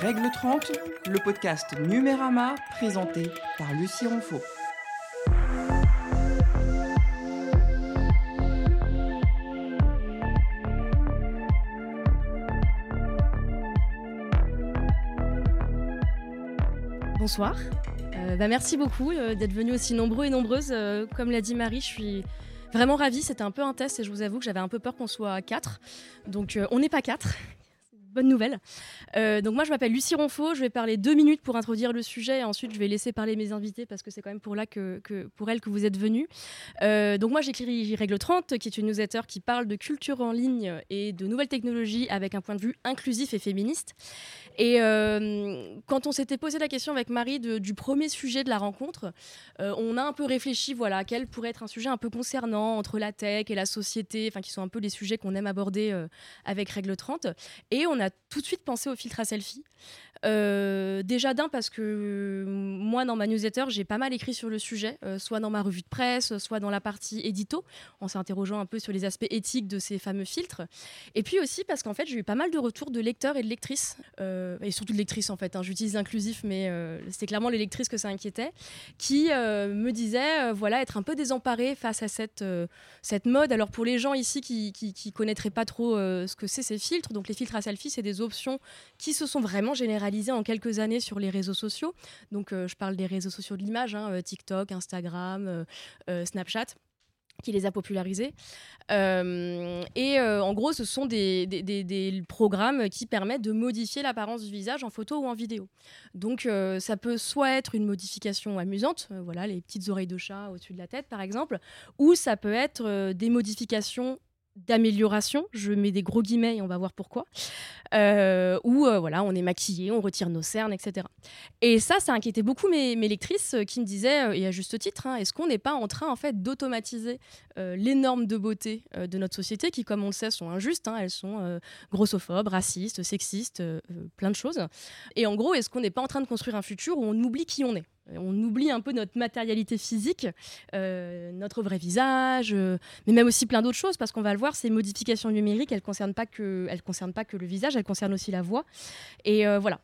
Règle 30, le podcast Numérama présenté par Lucie Ronfaux. Bonsoir. Euh, bah, merci beaucoup euh, d'être venus aussi nombreux et nombreuses. Euh, comme l'a dit Marie, je suis vraiment ravie. C'était un peu un test et je vous avoue que j'avais un peu peur qu'on soit quatre. Donc on n'est pas quatre bonne nouvelle. Euh, donc moi, je m'appelle Lucie Ronfaux. Je vais parler deux minutes pour introduire le sujet. Et ensuite, je vais laisser parler mes invités parce que c'est quand même pour là que, pour elles que vous êtes venus. Euh, donc moi, j'écris Règle 30, qui est une newsletter qui parle de culture en ligne et de nouvelles technologies avec un point de vue inclusif et féministe. Et euh, quand on s'était posé la question avec Marie du premier sujet de la rencontre, on a un peu réfléchi, voilà, quel pourrait être un sujet un peu concernant entre la tech et la société, enfin qui sont un peu les sujets qu'on aime aborder avec Règle 30. Et on a tout de suite pensé au filtre à selfie. Euh, déjà d'un parce que moi dans ma newsletter j'ai pas mal écrit sur le sujet, euh, soit dans ma revue de presse, soit dans la partie édito, en s'interrogeant un peu sur les aspects éthiques de ces fameux filtres. Et puis aussi parce qu'en fait j'ai eu pas mal de retours de lecteurs et de lectrices, euh, et surtout de lectrices en fait, hein. j'utilise inclusif mais c'était clairement les lectrices que ça inquiétait, qui me disaient voilà être un peu désemparées face à cette, cette mode. Alors pour les gens ici qui, qui, qui connaîtraient pas trop ce que c'est ces filtres, donc les filtres à selfie c'est des options qui se sont vraiment généralisées en quelques années sur les réseaux sociaux. Donc, euh, je parle des réseaux sociaux de l'image, hein, euh, TikTok, Instagram, euh, Snapchat qui les a popularisés. et en gros, ce sont des, des, programmes qui permettent de modifier l'apparence du visage en photo ou en vidéo. Donc ça peut soit être une modification amusante, voilà les petites oreilles de chat au-dessus de la tête par exemple, ou ça peut être des modifications d'amélioration, je mets des gros guillemets et on va voir pourquoi, euh, où euh, voilà, on est maquillé, on retire nos cernes, etc. Et ça, ça inquiétait beaucoup mes, lectrices euh, qui me disaient, et à juste titre, hein, est-ce qu'on n'est pas en train en fait d'automatiser les normes de beauté de notre société qui, comme on le sait, sont injustes, hein, elles sont grossophobes, racistes, sexistes, plein de choses. Et en gros, est-ce qu'on n'est pas en train de construire un futur où on oublie qui on est? On oublie un peu notre matérialité physique, euh, notre vrai visage, euh, mais même aussi plein d'autres choses, parce qu'on va le voir, ces modifications numériques, elles ne concernent, pas que, concernent pas que le visage, elles concernent aussi la voix. Et euh, voilà.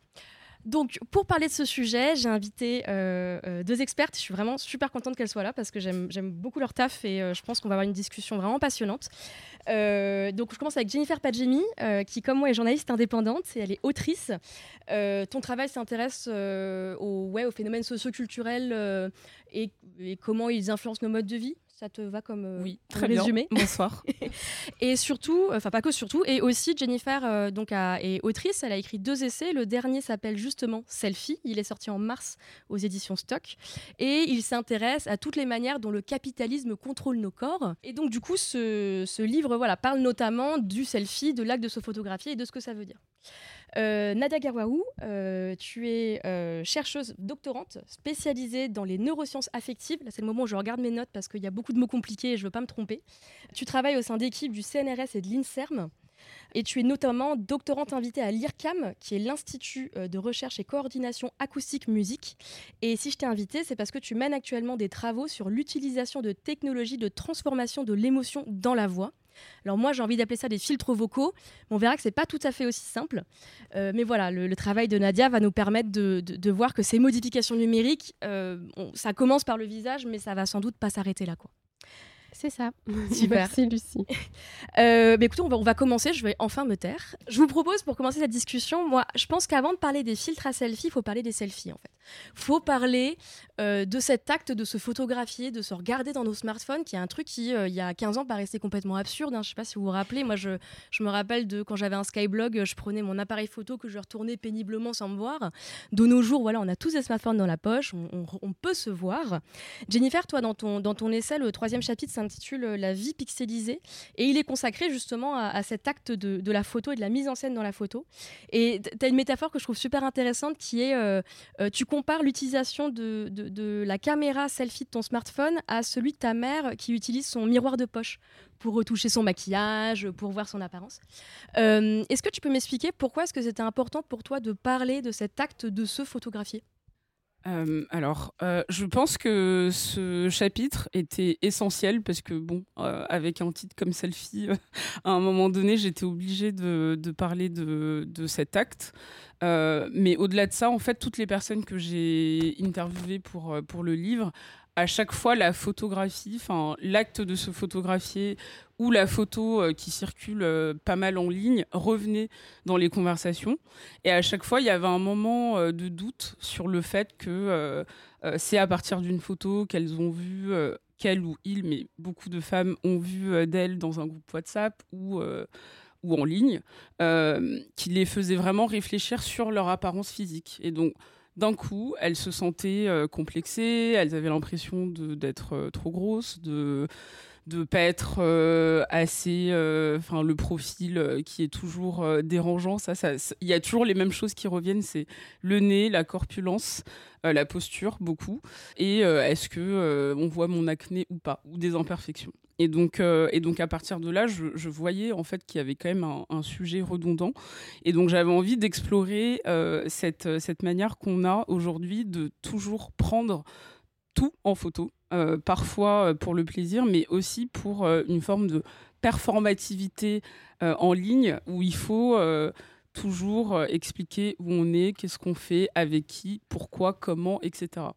Donc, pour parler de ce sujet, j'ai invité euh, euh, deux expertes. Je suis vraiment super contente qu'elles soient là parce que j'aime beaucoup leur taf et euh, je pense qu'on va avoir une discussion vraiment passionnante. donc, je commence avec Jennifer Padjemi, qui, comme moi, est journaliste indépendante et elle est autrice. ton travail s'intéresse au, ouais, aux phénomènes socioculturels et, et comment ils influencent nos modes de vie. Ça te va comme, euh, oui, très résumé Bonsoir. et surtout, enfin pas que surtout, et aussi Jennifer euh, donc est autrice. Elle a écrit deux essais. Le dernier s'appelle justement Selfie. Il est sorti en mars aux éditions Stock et il s'intéresse à toutes les manières dont le capitalisme contrôle nos corps. Et donc du coup, ce, ce livre voilà parle notamment du selfie, de l'acte de se photographier et de ce que ça veut dire. Euh, Nadia Garwaou, euh, tu es euh, chercheuse doctorante spécialisée dans les neurosciences affectives. Là, c'est le moment où je regarde mes notes parce qu'il y a beaucoup de mots compliqués et je ne veux pas me tromper. Tu travailles au sein d'équipes du CNRS et de l'INSERM. Et tu es notamment doctorante invitée à l'IRCAM, qui est l'Institut de recherche et coordination acoustique musique. Et si je t'ai invitée, c'est parce que tu mènes actuellement des travaux sur l'utilisation de technologies de transformation de l'émotion dans la voix. Alors moi, j'ai envie d'appeler ça des filtres vocaux. On verra que c'est pas tout à fait aussi simple. Euh, mais voilà, le, travail de Nadia va nous permettre de, voir que ces modifications numériques, euh, ça commence par le visage, mais ça va sans doute pas s'arrêter là. C'est ça. Super. Merci Lucie. Euh, écoutez, on va, on va, commencer. Je vais enfin me taire. Je vous propose pour commencer cette discussion, moi, je pense qu'avant de parler des filtres à selfie, il faut parler des selfies en fait. Il faut parler euh, de cet acte de se photographier, de se regarder dans nos smartphones, qui est un truc qui, euh, il y a 15 ans, paraissait complètement absurde. Hein. Je ne sais pas si vous vous rappelez. Moi, je, je me rappelle de quand j'avais un Skyblog, je prenais mon appareil photo que je retournais péniblement sans me voir. De nos jours, voilà, on a tous des smartphones dans la poche, on, on, peut se voir. Jennifer, toi, dans ton, dans ton essai, le troisième chapitre s'intitule La vie pixelisée. Et il est consacré justement à, cet acte de, la photo et de la mise en scène dans la photo. Et tu as une métaphore que je trouve super intéressante qui est euh, tu compare l'utilisation de, de, la caméra selfie de ton smartphone à celui de ta mère qui utilise son miroir de poche pour retoucher son maquillage, pour voir son apparence. Euh, est-ce que tu peux m'expliquer pourquoi est-ce que c'était important pour toi de parler de cet acte de se photographier? Euh, alors, euh, je pense que ce chapitre était essentiel parce que, bon, euh, avec un titre comme Selfie, à un moment donné, j'étais obligée de, parler de, cet acte. mais au-delà de ça, en fait, toutes les personnes que j'ai interviewées pour, pour le livre à chaque fois la photographie, l'acte de se photographier ou la photo euh, qui circule euh, pas mal en ligne revenait dans les conversations. Et à chaque fois, il y avait un moment euh, de doute sur le fait que c'est à partir d'une photo qu'elles ont vu, qu'elles ou ils, mais beaucoup de femmes ont vu d'elles dans un groupe WhatsApp ou ou en ligne, qui les faisait vraiment réfléchir sur leur apparence physique. Et donc, d'un coup, elles se sentaient euh, complexées, elles avaient l'impression d'être euh, trop grosses, de de pas être euh, assez enfin le profil qui est toujours dérangeant. Ça il y a toujours les mêmes choses qui reviennent c'est le nez la corpulence la posture beaucoup. Et est-ce que on voit mon acné ou pas ou des imperfections et donc, euh, et donc à partir de là, je, voyais en fait qu'il y avait quand même un, sujet redondant. Et donc j'avais envie d'explorer euh, cette, cette manière qu'on a aujourd'hui de toujours prendre tout en photo, euh, parfois pour le plaisir, mais aussi pour une forme de performativité en ligne où il faut toujours euh, expliquer où on est, qu'est-ce qu'on fait, avec qui, pourquoi, comment, etc.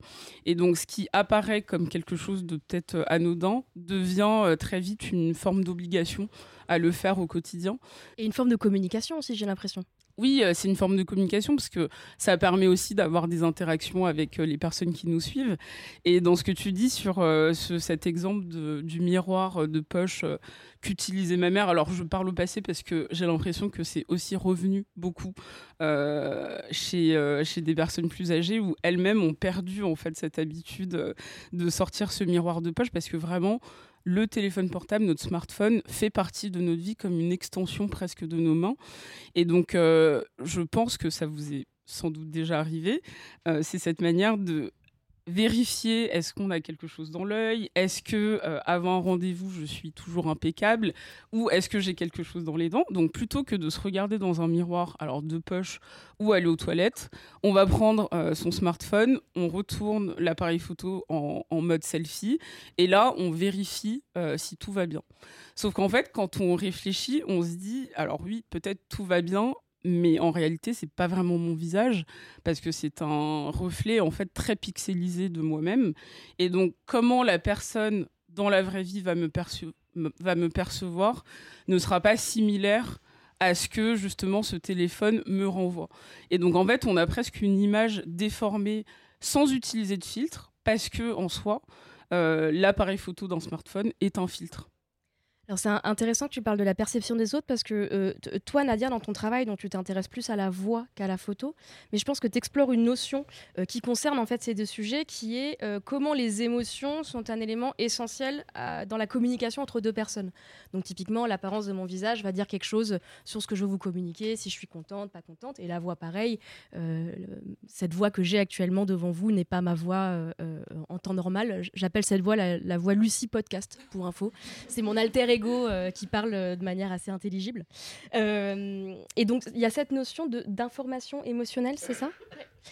Et donc ce qui apparaît comme quelque chose de peut-être euh, anodin devient euh, très vite une forme d'obligation à le faire au quotidien. Et une forme de communication aussi, j'ai l'impression oui, euh, c'est une forme de communication parce que ça permet aussi d'avoir des interactions avec euh, les personnes qui nous suivent. Et dans ce que tu dis sur euh, cet exemple du miroir de poche qu'utilisait ma mère, alors je parle au passé parce que j'ai l'impression que c'est aussi revenu beaucoup chez, chez des personnes plus âgées où elles-mêmes ont perdu en fait cette habitude de sortir ce miroir de poche parce que vraiment le téléphone portable, notre smartphone, fait partie de notre vie comme une extension presque de nos mains. Et donc, euh, je pense que ça vous est sans doute déjà arrivé. Euh, c'est cette manière de vérifier est-ce qu'on a quelque chose dans l'œil, est-ce que euh, avant un rendez-vous je suis toujours impeccable? Ou est-ce que j'ai quelque chose dans les dents? Donc plutôt que de se regarder dans un miroir, alors de poche ou aller aux toilettes, on va prendre euh, son smartphone, on retourne l'appareil photo en, mode selfie et là on vérifie euh, si tout va bien. Sauf qu'en fait quand on réfléchit, on se dit alors oui peut-être tout va bien, mais en réalité c'est pas vraiment mon visage parce que c'est un reflet en fait très pixelisé de moi-même. Et donc comment la personne dans la vraie vie va me, va percevoir ne sera pas similaire à ce que justement ce téléphone me renvoie. Et donc en fait on a presque une image déformée sans utiliser de filtre parce que en soi euh, l'appareil photo d'un smartphone est un filtre alors c'est intéressant que tu parles de la perception des autres parce que euh, toi Nadia dans ton travail dont tu t'intéresses plus à la voix qu'à la photo, mais je pense que tu explores une notion euh, qui concerne en fait ces deux sujets qui est euh, comment les émotions sont un élément essentiel dans la communication entre deux personnes. Donc typiquement l'apparence de mon visage va dire quelque chose sur ce que je veux vous communiquer, si je suis contente, pas contente et la voix pareil, cette voix que j'ai actuellement devant vous n'est pas ma voix en temps normal, j'appelle cette voix la, la voix Lucie podcast pour info. C'est mon alter euh, qui parle euh, de manière assez intelligible. Euh, et donc, il y a cette notion d'information émotionnelle, c'est ça?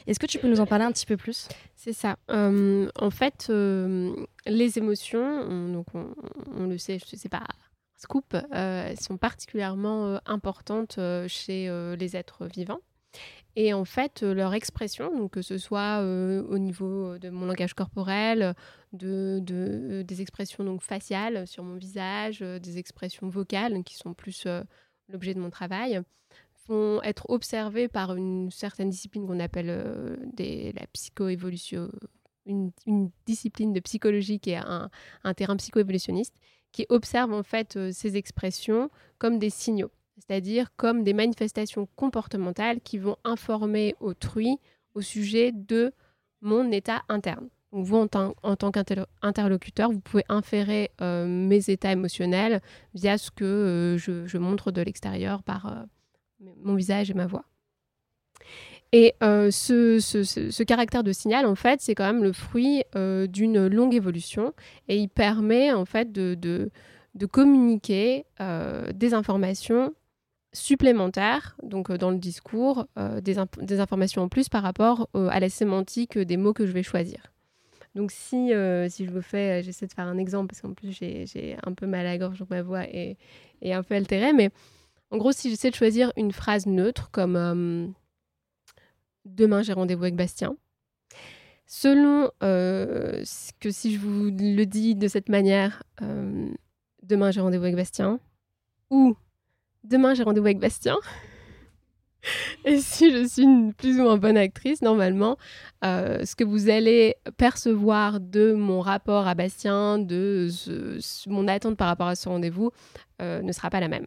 Est-ce que tu peux nous en parler un petit peu plus? C'est ça. en fait, les émotions, on, donc on, le sait, je sais pas scoop, sont particulièrement importantes chez les êtres vivants. Et en fait, euh, leur expression, donc que ce soit euh, au niveau de mon langage corporel, de, de, des expressions donc faciales sur mon visage, euh, des expressions vocales qui sont plus l'objet de mon travail, vont être observées par une certaine discipline qu'on appelle la psychoévolution, une, une, discipline de psychologie qui est un, un terrain psychoévolutionniste, qui observe en fait ces expressions comme des signaux c'est-à-dire comme des manifestations comportementales qui vont informer autrui au sujet de mon état interne. Vous, en, tant qu'interlocuteur, vous pouvez inférer euh, mes états émotionnels via ce que euh, je, montre de l'extérieur par euh, mon visage et ma voix. Et ce, caractère de signal, en fait, c'est quand même le fruit d'une longue évolution et il permet, en fait, de communiquer des informations supplémentaires, donc dans le discours, des, des, informations en plus par rapport à la sémantique des mots que je vais choisir. Donc si, si je vous fais, j'essaie de faire un exemple parce qu'en plus j'ai un peu mal à la gorge, ma voix est, est un peu altérée, mais en gros si j'essaie de choisir une phrase neutre comme Demain j'ai rendez-vous avec Bastien, selon euh, que si je vous le dis de cette manière, euh, demain j'ai rendez-vous avec Bastien, ou demain j'ai rendez-vous avec Bastien, et si je suis une plus ou moins bonne actrice, normalement, euh, ce que vous allez percevoir de mon rapport à Bastien, de mon attente par rapport à ce rendez-vous, ne sera pas la même.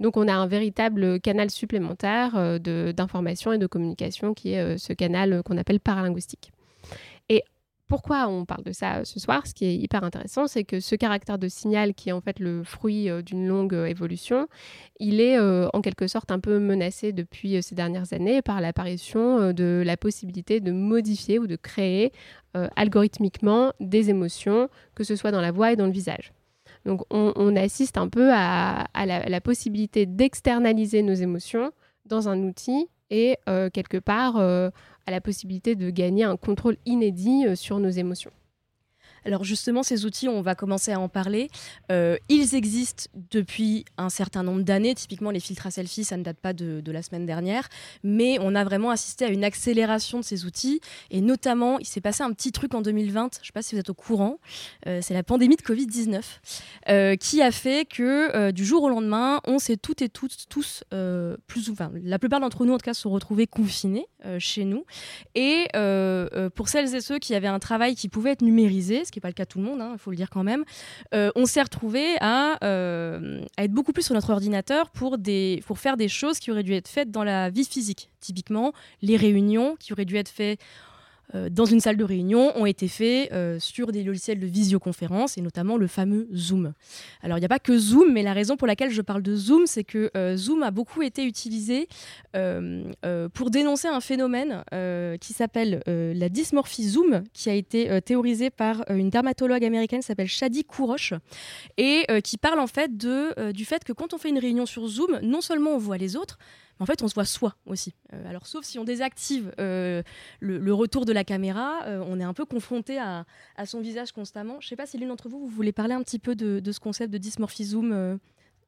Donc on a un véritable canal supplémentaire d'information et de communication qui est ce canal qu'on appelle paralinguistique. Pourquoi on parle de ça ce soir Ce qui est hyper intéressant, c'est que ce caractère de signal, qui est en fait le fruit euh, d'une longue euh, évolution, il est euh, en quelque sorte un peu menacé depuis ces dernières années par l'apparition de la possibilité de modifier ou de créer algorithmiquement des émotions, que ce soit dans la voix et dans le visage. Donc on, assiste un peu à, la, possibilité d'externaliser nos émotions dans un outil et quelque part à la possibilité de gagner un contrôle inédit euh, sur nos émotions. Alors justement, ces outils, on va commencer à en parler. Euh, ils existent depuis un certain nombre d'années. Typiquement, les filtres à selfie, ça ne date pas de, la semaine dernière. Mais on a vraiment assisté à une accélération de ces outils. Et notamment, il s'est passé un petit truc en 2020, je ne sais pas si vous êtes au courant, euh, c'est la pandémie de Covid-19, euh, qui a fait que du jour au lendemain, on s'est toutes et toutes, tous, plus ou enfin, la plupart d'entre nous en tout cas, se sont retrouvés confinés chez nous. Et pour celles et ceux qui avaient un travail qui pouvait être numérisé, qui n'est pas le cas tout le monde, hein, il faut le dire quand même, euh, on s'est retrouvé euh, à, être beaucoup plus sur notre ordinateur pour, des, pour faire des choses qui auraient dû être faites dans la vie physique. Typiquement, les réunions qui auraient dû être faites dans une salle de réunion ont été faits euh, sur des logiciels de visioconférence et notamment le fameux Zoom. Alors il n'y a pas que Zoom, mais la raison pour laquelle je parle de Zoom, c'est que euh, Zoom a beaucoup été utilisé pour dénoncer un phénomène qui s'appelle la dysmorphie Zoom, qui a été théorisé par une dermatologue américaine qui s'appelle Shadi Kouroche et qui parle en fait de, du fait que quand on fait une réunion sur Zoom, non seulement on voit les autres, en fait, on se voit soi aussi. Euh, alors, sauf si on désactive euh, le, retour de la caméra, euh, on est un peu confronté à, son visage constamment. Je ne sais pas si l'une d'entre vous, vous voulez parler un petit peu de, ce concept de dysmorphisme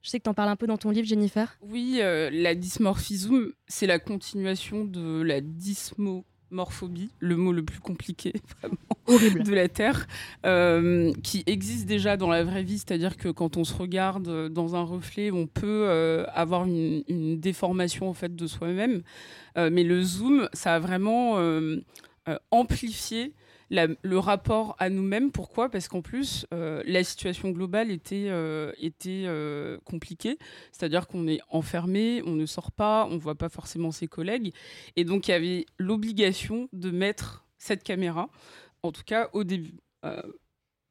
je sais que tu en parles un peu dans ton livre, Jennifer. Oui, la dysmorphisme, c'est la continuation de la dysmo morphobie, le mot le plus compliqué vraiment de la Terre, euh, qui existe déjà dans la vraie vie, c'est-à-dire que quand on se regarde dans un reflet, on peut euh, avoir une, déformation en fait de soi-même, euh, mais le zoom, ça a vraiment amplifié le rapport à nous-mêmes. Pourquoi? Parce qu'en plus, euh, la situation globale était, euh, était euh, compliquée. C'est-à-dire qu'on est enfermé, on ne sort pas, on ne voit pas forcément ses collègues. Et donc, il y avait l'obligation de mettre cette caméra, en tout cas au début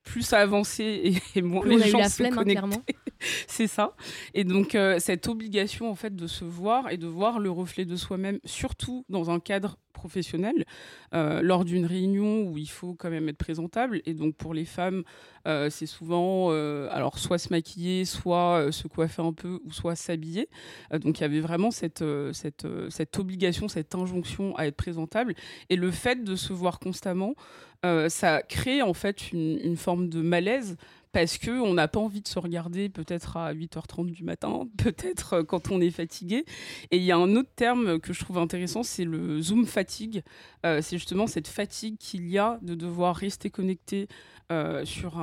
plus ça avançait et, moins les gens se hein, connectaient. c'est ça. Et donc cette obligation en fait de se voir et de voir le reflet de soi-même, surtout dans un cadre professionnel, euh, lors d'une réunion où il faut quand même être présentable. Et donc pour les femmes, euh, c'est souvent euh, alors soit se maquiller, soit se coiffer un peu, ou soit s'habiller. donc il y avait vraiment cette, cette, obligation, cette injonction à être présentable. Et le fait de se voir constamment, ça crée en fait une forme de malaise parce qu'on n'a pas envie de se regarder peut-être à 8h30 du matin, peut-être euh, quand on est fatigué. Et il y a un autre terme que je trouve intéressant, c'est le zoom fatigue. Euh, c'est justement cette fatigue qu'il y a de devoir rester connecté euh, sur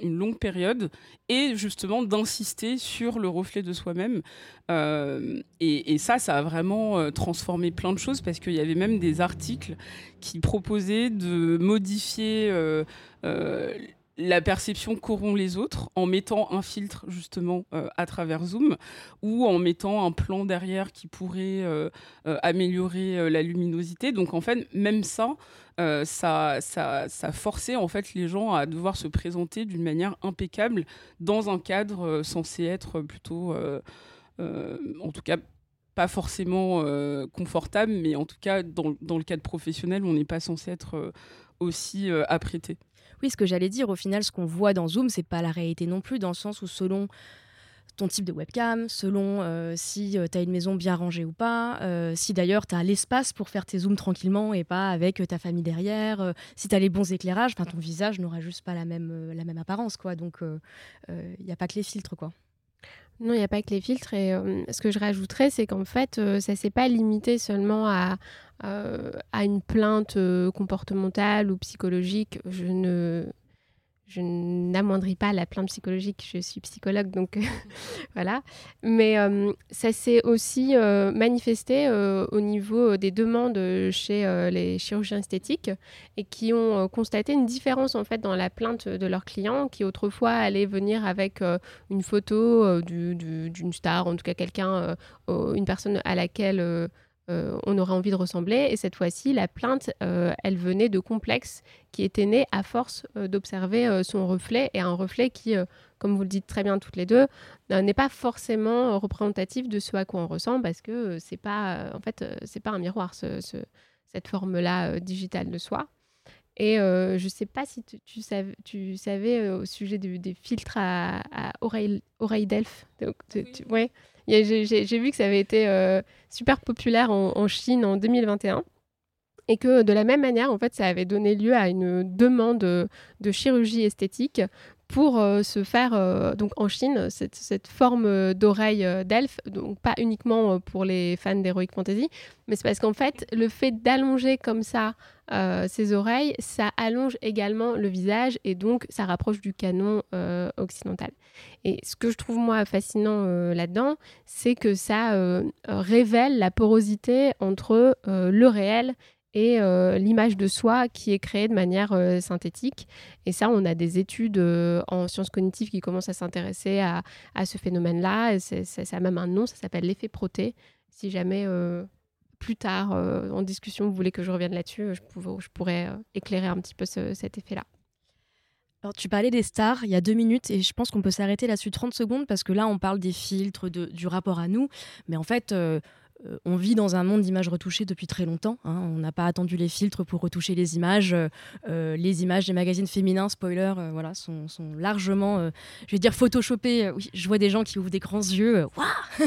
une longue période et justement d'insister sur le reflet de soi-même. et, ça, ça a vraiment transformé plein de choses parce qu'il y avait même des articles qui proposaient de modifier la perception qu'auront les autres en mettant un filtre justement euh, à travers Zoom ou en mettant un plan derrière qui pourrait euh, euh, améliorer la luminosité. Donc en fait, même ça, ça, ça, ça, forçait en fait les gens à devoir se présenter d'une manière impeccable dans un cadre censé être plutôt, en tout cas, pas forcément confortable, mais en tout cas, dans le cadre professionnel, on n'est pas censé être aussi apprêté. Oui, ce que j'allais dire, au final, ce qu'on voit dans Zoom, c'est pas la réalité non plus, dans le sens où selon ton type de webcam, selon euh, si tu as une maison bien rangée ou pas, si d'ailleurs tu as l'espace pour faire tes zooms tranquillement et pas avec ta famille derrière, si tu as les bons éclairages, ton visage n'aura juste pas la même, la même apparence. quoi. Donc il n'y a pas que les filtres. quoi. Non, il n'y a pas que les filtres. Et ce que je rajouterais, c'est qu'en fait, ça s'est pas limité seulement à, à une plainte comportementale ou psychologique. Je ne je n'amoindris pas la plainte psychologique, je suis psychologue, donc voilà. Mais euh, ça s'est aussi euh, manifesté euh, au niveau des demandes chez les chirurgiens esthétiques et qui ont constaté une différence en fait dans la plainte de leurs clients qui autrefois allaient venir avec une photo d'une star, en tout cas quelqu'un, une personne à laquelle euh, on aurait envie de ressembler. Et cette fois-ci, la plainte, euh, elle venait de complexes qui étaient nés à force euh, d'observer son reflet et un reflet qui, comme vous le dites très bien toutes les deux, n'est pas forcément représentatif de ce à quoi on ressemble parce que c'est pas, en fait, c'est pas un miroir cette forme-là digitale de soi. Et je ne sais pas si tu, savais, au sujet des filtres à, oreille, oreille d'elfe. Ouais. J'ai vu que ça avait été euh, super populaire en, Chine en 2021 et que de la même manière, en fait, ça avait donné lieu à une demande de chirurgie esthétique pour euh, se faire, euh, donc en Chine, cette, forme d'oreille d'elfe, donc pas uniquement pour les fans d'Heroic Fantasy, mais c'est parce qu'en fait, le fait d'allonger comme ça ses oreilles, ça allonge également le visage et donc ça rapproche du canon occidental. Et ce que je trouve moi fascinant là-dedans, c'est que ça révèle la porosité entre le réel et euh, l'image de soi qui est créée de manière euh, synthétique. Et ça, on a des études euh, en sciences cognitives qui commencent à s'intéresser à, ce phénomène-là. Ça, ça, a même un nom, ça s'appelle l'effet proté. Si jamais plus tard, en discussion, vous voulez que je revienne là-dessus, je, je, pourrais éclairer un petit peu cet effet-là. Alors, tu parlais des stars il y a deux minutes et je pense qu'on peut s'arrêter là-dessus 30 secondes parce que là, on parle des filtres, du rapport à nous. Mais en fait, euh, on vit dans un monde d'images retouchées depuis très longtemps. Hein. On n'a pas attendu les filtres pour retoucher les images. Euh, les images des magazines féminins, spoiler, euh, voilà, sont, largement, je vais dire, photoshopées. Oui, je vois des gens qui ouvrent des grands yeux.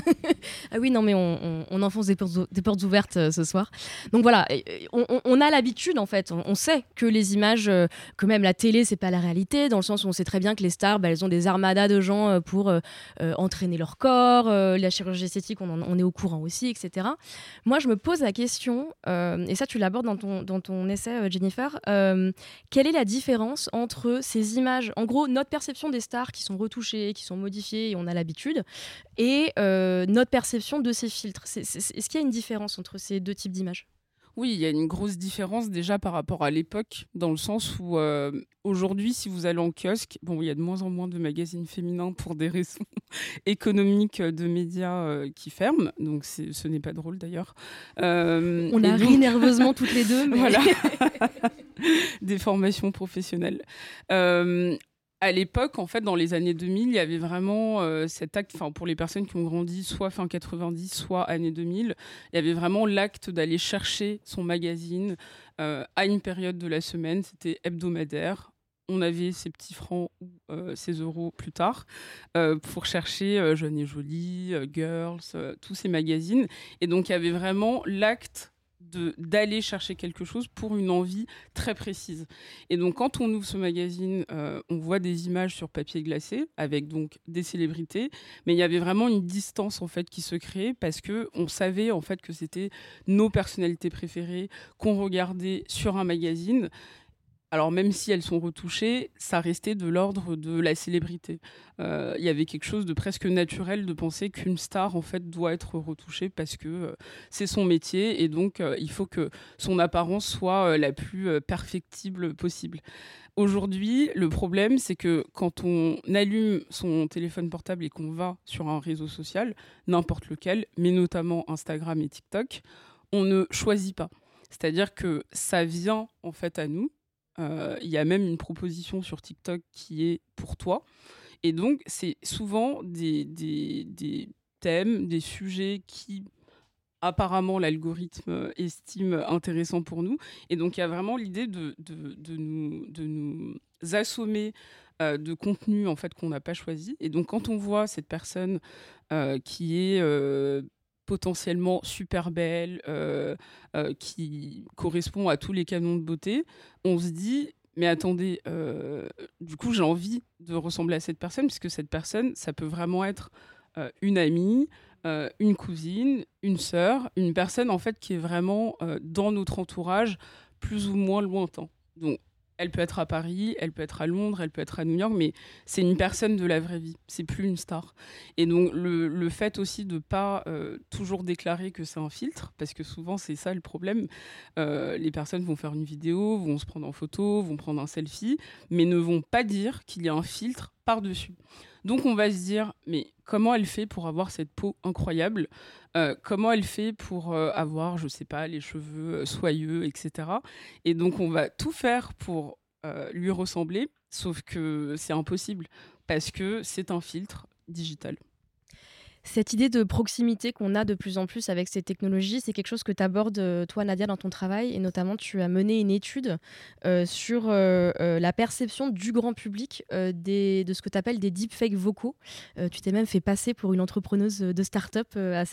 ah oui, non, mais on, enfonce des portes, ouvertes ce soir. Donc voilà, on, a l'habitude, en fait. On, sait que les images, que même la télé, c'est pas la réalité, dans le sens où on sait très bien que les stars, bah, elles ont des armadas de gens pour entraîner leur corps. la chirurgie esthétique, on, est au courant aussi, etc. Moi, je me pose la question, euh, et ça tu l'abordes dans ton, dans ton essai, euh, Jennifer, euh, quelle est la différence entre ces images, en gros, notre perception des stars qui sont retouchées, qui sont modifiées, et on a l'habitude, et notre perception de ces filtres? Est-ce qu'il y a une différence entre ces deux types d'images? Oui, il y a une grosse différence déjà par rapport à l'époque, dans le sens où euh, aujourd'hui, si vous allez en kiosque, bon, il y a de moins en moins de magazines féminins pour des raisons économiques de médias euh, qui ferment, donc ce n'est pas drôle d'ailleurs. Euh, On a ri nerveusement toutes les deux, mais... voilà. des formations professionnelles à l'époque, en fait, dans les années 2000, il y avait vraiment euh, cet acte, enfin, pour les personnes qui ont grandi soit fin 90, soit années 2000, il y avait vraiment l'acte d'aller chercher son magazine euh, à une période de la semaine. C'était hebdomadaire. On avait ses petits francs ou euh, ses euros plus tard pour chercher Jeune et Jolie, Girls, tous ces magazines. Et donc, il y avait vraiment l'acte d'aller chercher quelque chose pour une envie très précise. Et donc quand on ouvre ce magazine, euh, on voit des images sur papier glacé avec donc des célébrités, mais il y avait vraiment une distance en fait qui se créait parce que on savait en fait que c'était nos personnalités préférées qu'on regardait sur un magazine alors même si elles sont retouchées, ça restait de l'ordre de la célébrité. Euh, il y avait quelque chose de presque naturel de penser qu'une star en fait doit être retouchée parce que euh, c'est son métier et donc euh, il faut que son apparence soit la plus perfectible possible. Aujourd'hui, le problème, c'est que quand on allume son téléphone portable et qu'on va sur un réseau social, n'importe lequel, mais notamment Instagram et TikTok, on ne choisit pas. C'est-à-dire que ça vient en fait à nous, il y a même une proposition sur TikTok qui est pour toi. Et donc, c'est souvent des, des, thèmes, des sujets qui apparemment l'algorithme estime intéressants pour nous. Et donc, il y a vraiment l'idée de, de, nous, de nous assommer de contenu en fait qu'on n'a pas choisi. Et donc quand on voit cette personne qui est potentiellement super belle, qui correspond à tous les canons de beauté, on se dit mais attendez, du coup j'ai envie de ressembler à cette personne puisque cette personne, ça peut vraiment être une amie, euh, une cousine, une sœur, une personne en fait qui est vraiment euh, dans notre entourage plus ou moins lointain. Donc elle peut être à Paris, elle peut être à Londres, elle peut être à New York, mais c'est une personne de la vraie vie, c'est plus une star. Et donc le, fait aussi de pas euh, toujours déclarer que c'est un filtre, parce que souvent c'est ça le problème, les personnes vont faire une vidéo, vont se prendre en photo, vont prendre un selfie, mais ne vont pas dire qu'il y a un filtre par-dessus. Donc on va se dire, mais comment elle fait pour avoir cette peau incroyable? Euh, Comment elle fait pour euh, avoir, je sais pas, les cheveux euh, soyeux, etc. Et donc on va tout faire pour lui ressembler, sauf que c'est impossible parce que c'est un filtre digital. Cette idée de proximité qu'on a de plus en plus avec ces technologies, c'est quelque chose que tu abordes, euh, toi, Nadia, dans ton travail. Et notamment, tu as mené une étude euh, sur euh, la perception du grand public de ce que tu appelles des deepfakes vocaux. tu t'es même fait passer pour une entrepreneuse de start-up à, à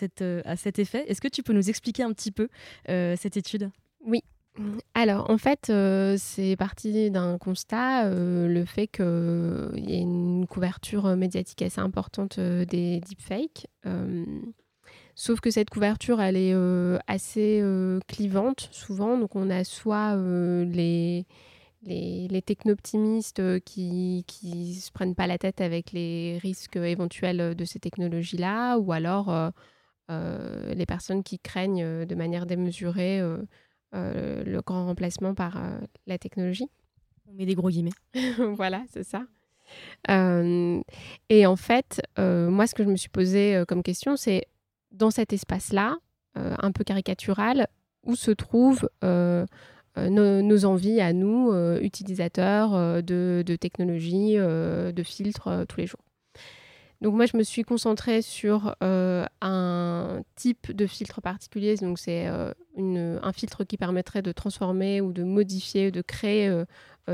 cet effet. Est-ce que tu peux nous expliquer un petit peu cette étude? Oui, alors, en fait, euh, c'est parti d'un constat, euh, le fait qu'il y ait une couverture médiatique assez importante euh, des deepfakes. sauf que cette couverture, elle est assez clivante, souvent. Donc, on a soit les, les, les techno-optimistes qui ne se prennent pas la tête avec les risques éventuels de ces technologies-là, ou alors les personnes qui craignent de manière démesurée euh, le grand remplacement par euh, la technologie. On met des gros guillemets. voilà, c'est ça. Euh, et en fait, moi, ce que je me suis posé comme question, c'est dans cet espace-là, un peu caricatural, où se trouvent nos, envies à nous, utilisateurs de, de technologies, de filtres tous les jours. Donc moi, je me suis concentrée sur euh, un type de filtre particulier. Donc c'est euh, un filtre qui permettrait de transformer ou de modifier, de créer euh,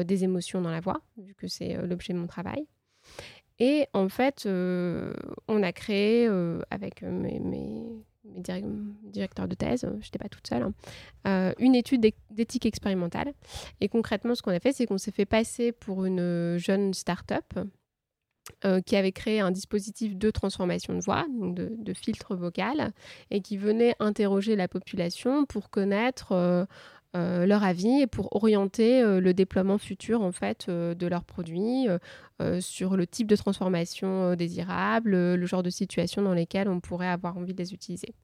des émotions dans la voix, vu que c'est l'objet de mon travail. Et en fait, on a créé avec mes, directeurs de thèse, je n'étais pas toute seule, hein, une étude d'éthique expérimentale. Et concrètement, ce qu'on a fait, c'est qu'on s'est fait passer pour une jeune start-up euh, qui avait créé un dispositif de transformation de voix, de, filtre vocal, et qui venait interroger la population pour connaître euh, euh, leur avis et pour orienter le déploiement futur en fait de leurs produits sur le type de transformation désirable, le genre de situation dans lesquelles on pourrait avoir envie de les utiliser.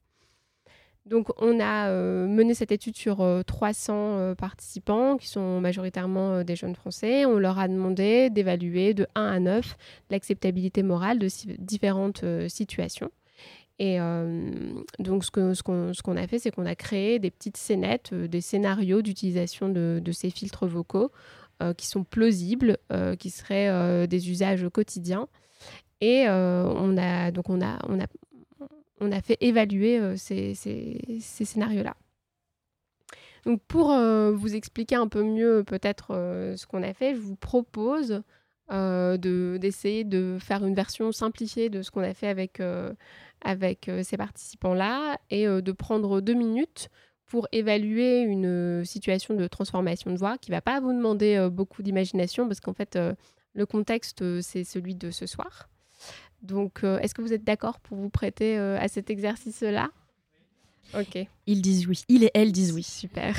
Donc, on a euh, mené cette étude sur 300 euh, euh, participants qui sont majoritairement des jeunes Français. On leur a demandé d'évaluer de 1 à 9 l'acceptabilité morale de différentes situations. Et donc, ce qu'on a fait, c'est qu'on a créé des petites scénettes, des scénarios d'utilisation de, ces filtres vocaux qui sont plausibles, qui seraient des usages quotidiens. Et on a donc on a on a fait évaluer euh, ces, scénarios-là. Donc pour euh, vous expliquer un peu mieux peut-être euh, ce qu'on a fait, je vous propose d'essayer de, faire une version simplifiée de ce qu'on a fait avec, avec ces participants-là et de prendre deux minutes pour évaluer une situation de transformation de voix qui ne va pas vous demander beaucoup d'imagination parce qu'en fait le contexte c'est celui de ce soir. Donc, euh, est-ce que vous êtes d'accord pour vous prêter euh, à cet exercice-là? Ok. Ils disent oui. Ils et elles disent oui. Super.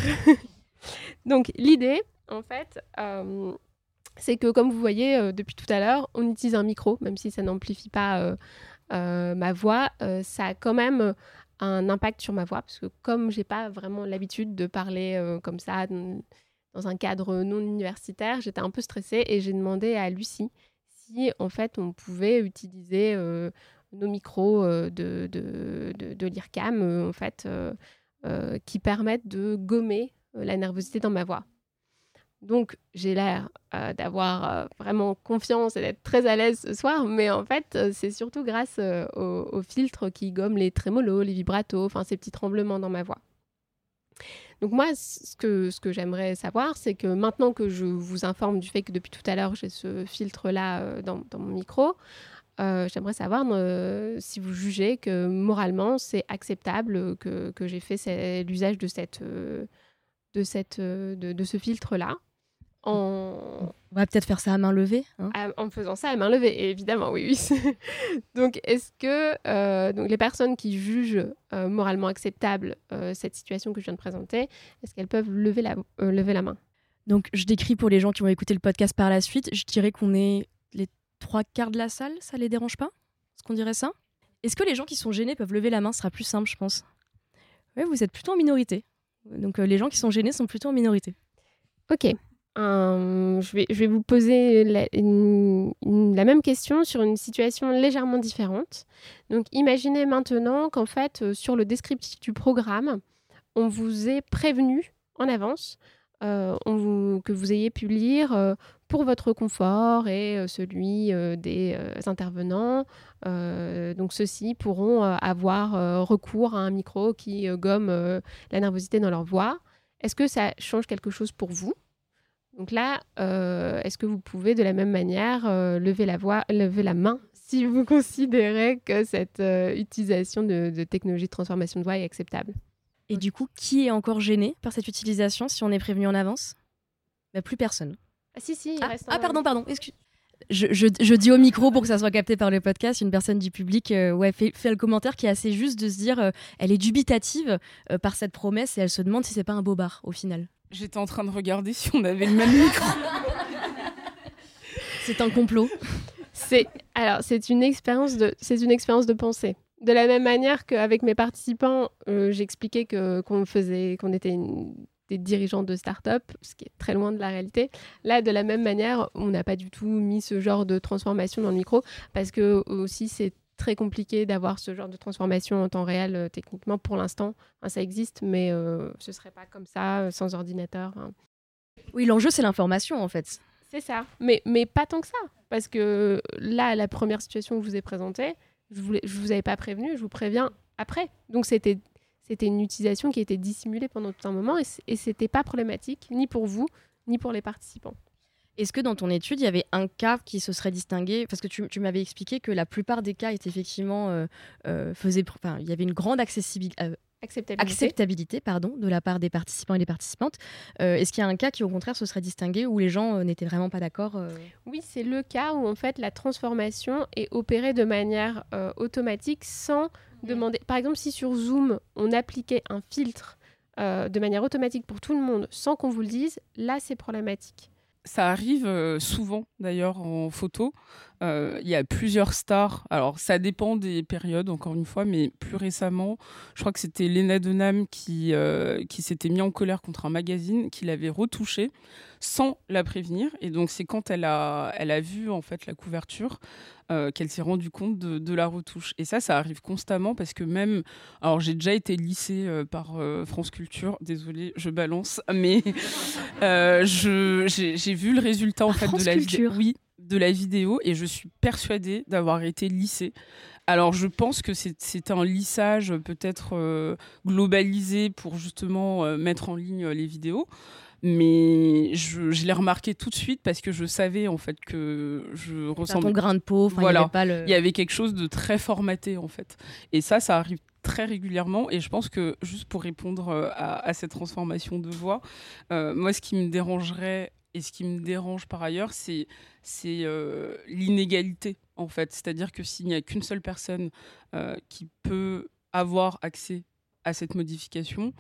Donc, l'idée, en fait, euh, c'est que, comme vous voyez depuis tout à l'heure, on utilise un micro, même si ça n'amplifie pas ma voix. ça a quand même un impact sur ma voix, parce que comme j'ai pas vraiment l'habitude de parler comme ça dans un cadre non universitaire, j'étais un peu stressée et j'ai demandé à Lucie en fait on pouvait utiliser euh, nos micros euh, de, de, de, l'IRCAM euh, en fait, qui permettent de gommer la nervosité dans ma voix. Donc j'ai l'air d'avoir vraiment confiance et d'être très à l'aise ce soir, mais en fait c'est surtout grâce aux, filtres qui gomment les trémolos, les vibratos, enfin ces petits tremblements dans ma voix. Donc moi, ce que, ce que j'aimerais savoir, c'est que maintenant que je vous informe du fait que depuis tout à l'heure, j'ai ce filtre-là dans, dans, mon micro, j'aimerais savoir si vous jugez que moralement, c'est acceptable que, que j'ai fait l'usage de, de, de, de ce filtre-là. On va peut-être faire ça à main levée. Hein. en faisant ça à main levée, évidemment, oui. oui. donc, est-ce que euh, donc les personnes qui jugent euh, moralement acceptable euh, cette situation que je viens de présenter, est-ce qu'elles peuvent lever la, lever la main? Donc, je décris pour les gens qui vont écouter le podcast par la suite, je dirais qu'on est les trois quarts de la salle, ça les dérange pas? Est-ce qu'on dirait ça? Est-ce que les gens qui sont gênés peuvent lever la main? Ce sera plus simple, je pense. Oui, vous êtes plutôt en minorité. Donc, les gens qui sont gênés sont plutôt en minorité. Ok, je, vais, vous poser la, même question sur une situation légèrement différente. Donc imaginez maintenant qu'en fait, euh, sur le descriptif du programme, on vous est prévenu en avance euh, que vous ayez pu lire euh, pour votre confort et celui des intervenants. donc ceux-ci pourront avoir recours à un micro qui gomme la nervosité dans leur voix. Est-ce que ça change quelque chose pour vous? Donc là, euh, est-ce que vous pouvez de la même manière euh, lever, la voix, lever la main si vous considérez que cette euh, utilisation de, technologie de transformation de voix est acceptable? Et du coup, qui est encore gêné par cette utilisation si on est prévenu en avance? Bah, Plus personne. Ah si, si, ah, ah pardon, pardon, excuse. Je, je, dis au micro pour que ça soit capté par le podcast, une personne du public ouais, fait, fait, le commentaire qui est assez juste de se dire elle est dubitative par cette promesse et elle se demande si c'est pas un bobard au final. J'étais en train de regarder si on avait le même micro. c'est un complot. C'est alors c'est une expérience de c'est une expérience de pensée. De la même manière qu'avec mes participants, euh, j'expliquais que qu'on faisait qu'on était des dirigeants de start-up, ce qui est très loin de la réalité. Là, de la même manière, on n'a pas du tout mis ce genre de transformation dans le micro parce que aussi c'est très compliqué d'avoir ce genre de transformation en temps réel euh, techniquement pour l'instant. ça existe, mais euh, ce serait pas comme ça, euh, sans ordinateur. Hein. Oui, l'enjeu, c'est l'information, en fait. C'est ça. Mais, mais pas tant que ça. Parce que là, la première situation que je vous ai présentée, je ne je vous avais pas prévenu, je vous préviens après. Donc, c'était c'était une utilisation qui était dissimulée pendant tout un moment et, et c'était pas problématique, ni pour vous, ni pour les participants. Est-ce que dans ton étude, il y avait un cas qui se serait distingué? Parce que tu, m'avais expliqué que la plupart des cas étaient effectivement euh, euh il y avait une grande accessibilité. Euh, acceptabilité. pardon, de la part des participants et des participantes. Euh, est-ce qu'il y a un cas qui, au contraire, se serait distingué où les gens n'étaient vraiment pas d'accord Oui, c'est le cas où, en fait, la transformation est opérée de manière automatique sans demander. Par exemple, si sur Zoom, on appliquait un filtre de manière automatique pour tout le monde sans qu'on vous le dise, là, c'est problématique. Ça arrive euh, souvent d'ailleurs en photo. Euh, il y a plusieurs stars. Alors ça dépend des périodes, encore une fois, mais plus récemment, je crois que c'était Lena Dunham qui, euh, s'était mis en colère contre un magazine, qui l'avait retouché sans la prévenir. Et donc c'est quand elle a, elle a vu en fait la couverture euh, qu'elle s'est rendue compte de, la retouche. Et ça, ça arrive constamment parce que même, alors j'ai déjà été lissée euh, par euh, France Culture, désolée, je balance, mais j'ai vu le résultat en fait de la vidéo. Oui, de la vidéo et je suis persuadée d'avoir été lissée. Alors je pense que c'est un lissage peut-être globalisé pour justement mettre en ligne les vidéos mais je, l'ai remarqué tout de suite parce que je savais en fait que je ressemblais. Ton grain de peau, voilà. il y avait quelque chose de très formaté en fait. Et ça, ça arrive très régulièrement et je pense que juste pour répondre euh, à, cette transformation de voix, euh, moi ce qui me dérangerait et ce qui me dérange par ailleurs, c'est euh, l'inégalité en fait. C'est-à-dire que s'il n'y a qu'une seule personne qui peut avoir accès à cette modification,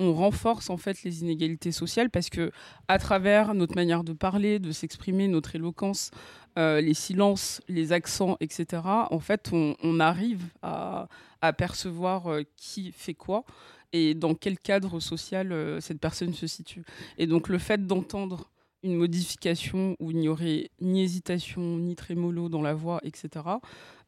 on renforce en fait les inégalités sociales parce que à travers notre manière de parler, de s'exprimer, notre éloquence, euh, les silences, les accents, etc. En fait, on, arrive à, percevoir euh, qui fait quoi et dans quel cadre social euh, cette personne se situe. Et donc le fait d'entendre une modification où il n'y aurait ni hésitation, ni trémolo dans la voix, etc.,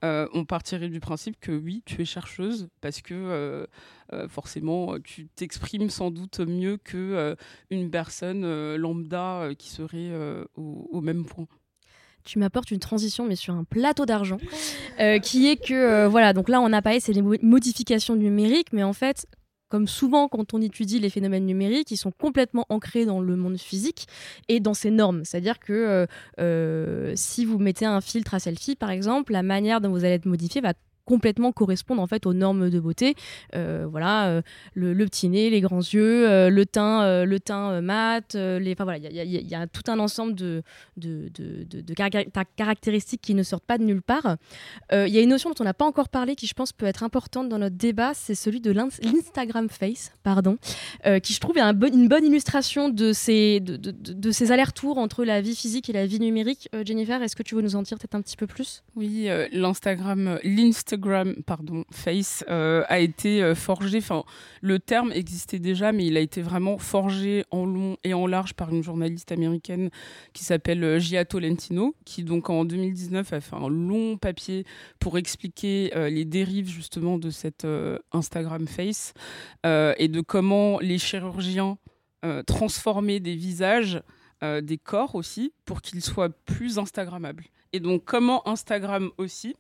euh, on partirait du principe que oui, tu es chercheuse parce que euh, euh, forcément, tu t'exprimes sans doute mieux que une personne lambda qui serait au, même point tu m'apportes une transition, mais sur un plateau d'argent, qui est que, voilà, donc là, on a parlé, c'est les modifications numériques, mais en fait, comme souvent quand on étudie les phénomènes numériques, ils sont complètement ancrés dans le monde physique et dans ses normes. C'est-à-dire que si vous mettez un filtre à selfie, par exemple, la manière dont vous allez être modifié va complètement correspondre en fait aux normes de beauté. Euh, voilà, euh, le, petit nez, les grands yeux, euh, le teint, le teint mat. les, enfin voilà, il y, a tout un ensemble de, de, de, caractéristiques qui ne sortent pas de nulle part. Il y a une notion dont on n'a pas encore parlé qui, je pense, peut être importante dans notre débat, c'est celui de l'Instagram Face, pardon, qui je trouve est un une bonne illustration de ces, de, ces allers-retours entre la vie physique et la vie numérique. Jennifer, est-ce que tu veux nous en dire peut-être un petit peu plus? Oui, l'Instagram, l'Instagram pardon, Face euh, a été euh, forgé. Enfin, le terme existait déjà, mais il a été vraiment forgé en long et en large par une journaliste américaine qui s'appelle euh, Gia Tolentino, qui donc en 2019 a fait un long papier pour expliquer les dérives justement de cette Instagram Face et de comment les chirurgiens transformaient des visages, des corps aussi, pour qu'ils soient plus Instagrammables. Et donc comment Instagram aussi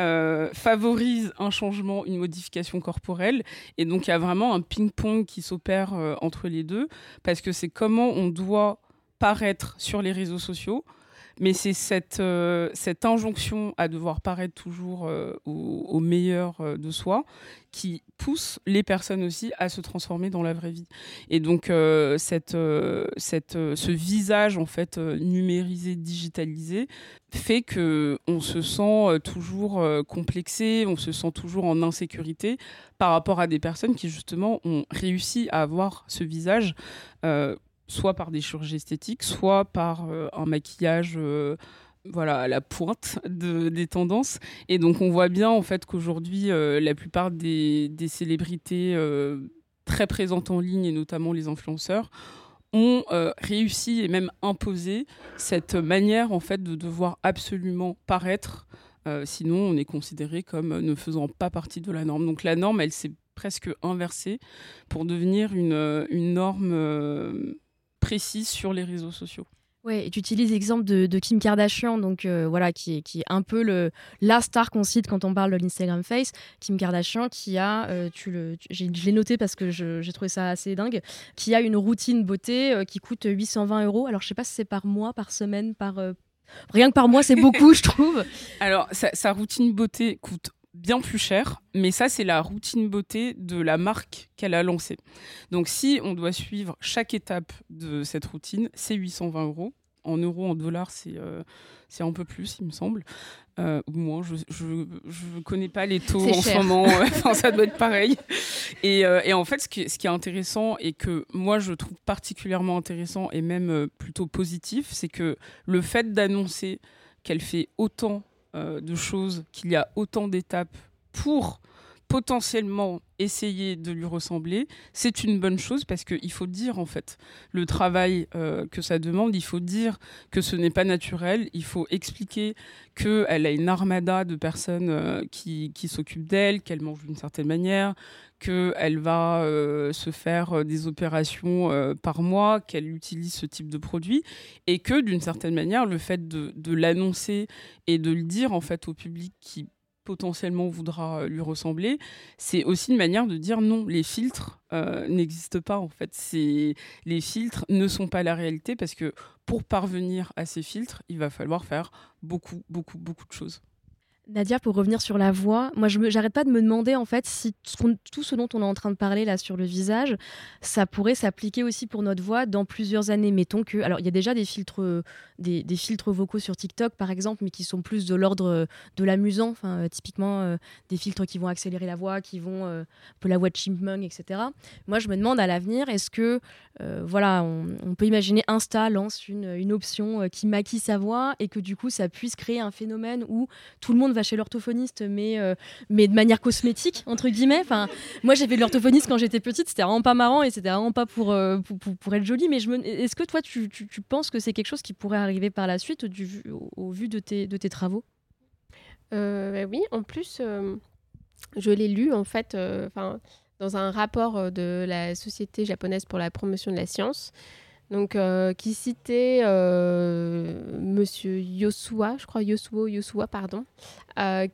euh, favorise un changement, une modification corporelle. Et donc, il y a vraiment un ping-pong qui s'opère euh, entre les deux, parce que c'est comment on doit paraître sur les réseaux sociaux, mais c'est cette, euh, cette injonction à devoir paraître toujours euh, au, meilleur euh, de soi qui pousse les personnes aussi à se transformer dans la vraie vie. Et donc cette, cette, ce visage en fait numérisé, digitalisé, fait que on se sent toujours complexé, on se sent toujours en insécurité par rapport à des personnes qui justement ont réussi à avoir ce visage soit par des chirurgies esthétiques, soit par euh, un maquillage euh, voilà, à la pointe des tendances. Et donc on voit bien en fait qu'aujourd'hui, euh, la plupart des, célébrités très présentes en ligne, et notamment les influenceurs, ont réussi et même imposé cette manière en fait de devoir absolument paraître. sinon, on est considéré comme ne faisant pas partie de la norme. Donc la norme, elle s'est presque inversée pour devenir une, une norme précise sur les réseaux sociaux. Ouais, et tu utilises l'exemple de, Kim Kardashian, donc euh, voilà, qui est, qui est un peu le, la star qu'on cite quand on parle de l'Instagram Face. Kim Kardashian, qui a, euh, tu le, je l'ai noté parce que j'ai trouvé ça assez dingue, qui a une routine beauté euh, qui coûte 820 euros. Alors je sais pas si c'est par mois, par semaine, par rien que par mois, c'est beaucoup, je trouve. Alors sa routine beauté coûte bien plus cher, mais ça c'est la routine beauté de la marque qu'elle a lancée. Donc si on doit suivre chaque étape de cette routine, c'est 820 euros. En euros, en dollars, c'est euh, c'est un peu plus, il me semble. Euh, ou moins, je ne connais pas les taux en ce moment. enfin, ça doit être pareil. Et, euh, et en fait, ce qui, ce qui, est intéressant et que moi je trouve particulièrement intéressant et même plutôt positif, c'est que le fait d'annoncer qu'elle fait autant euh, de choses, qu'il y a autant d'étapes pour potentiellement essayer de lui ressembler, c'est une bonne chose parce qu'il faut dire en fait le travail euh, que ça demande, il faut dire que ce n'est pas naturel, il faut expliquer qu'elle a une armada de personnes euh, qui, s'occupent d'elle, qu'elle mange d'une certaine manière, qu'elle va se faire des opérations par mois, qu'elle utilise ce type de produit, et que d'une certaine manière, le fait de, de l'annoncer et de le dire en fait au public qui potentiellement voudra lui ressembler, c'est aussi une manière de dire non, les filtres n'existent pas en fait. Les filtres ne sont pas la réalité parce que pour parvenir à ces filtres, il va falloir faire beaucoup, beaucoup, beaucoup de choses. Nadia, pour revenir sur la voix, moi je n'arrête pas de me demander en fait si tout ce dont on est en train de parler là sur le visage, ça pourrait s'appliquer aussi pour notre voix dans plusieurs années. Mettons que, alors il y a déjà des filtres, des, filtres vocaux sur TikTok par exemple, mais qui sont plus de l'ordre de l'amusant. Euh, typiquement euh, des filtres qui vont accélérer la voix, qui vont euh, un peu la voix de chipmunk, etc. Moi je me demande à l'avenir, est-ce que voilà, on, peut imaginer Insta lance une, une option qui maquille sa voix et que du coup ça puisse créer un phénomène où tout le monde va chez l'orthophoniste, mais, euh, mais de manière cosmétique, entre guillemets. Enfin, moi, j'ai fait de l'orthophoniste quand j'étais petite, c'était vraiment pas marrant et c'était vraiment pas pour, euh, pour, être jolie. Mais est-ce que toi, tu, tu, penses que c'est quelque chose qui pourrait arriver par la suite du, au, vu de tes, de tes travaux? Euh, bah Oui, en plus, je l'ai lu en fait dans un rapport de la Société japonaise pour la promotion de la science. Donc qui citait Monsieur Yosua, je crois Yosuo Yosua, pardon,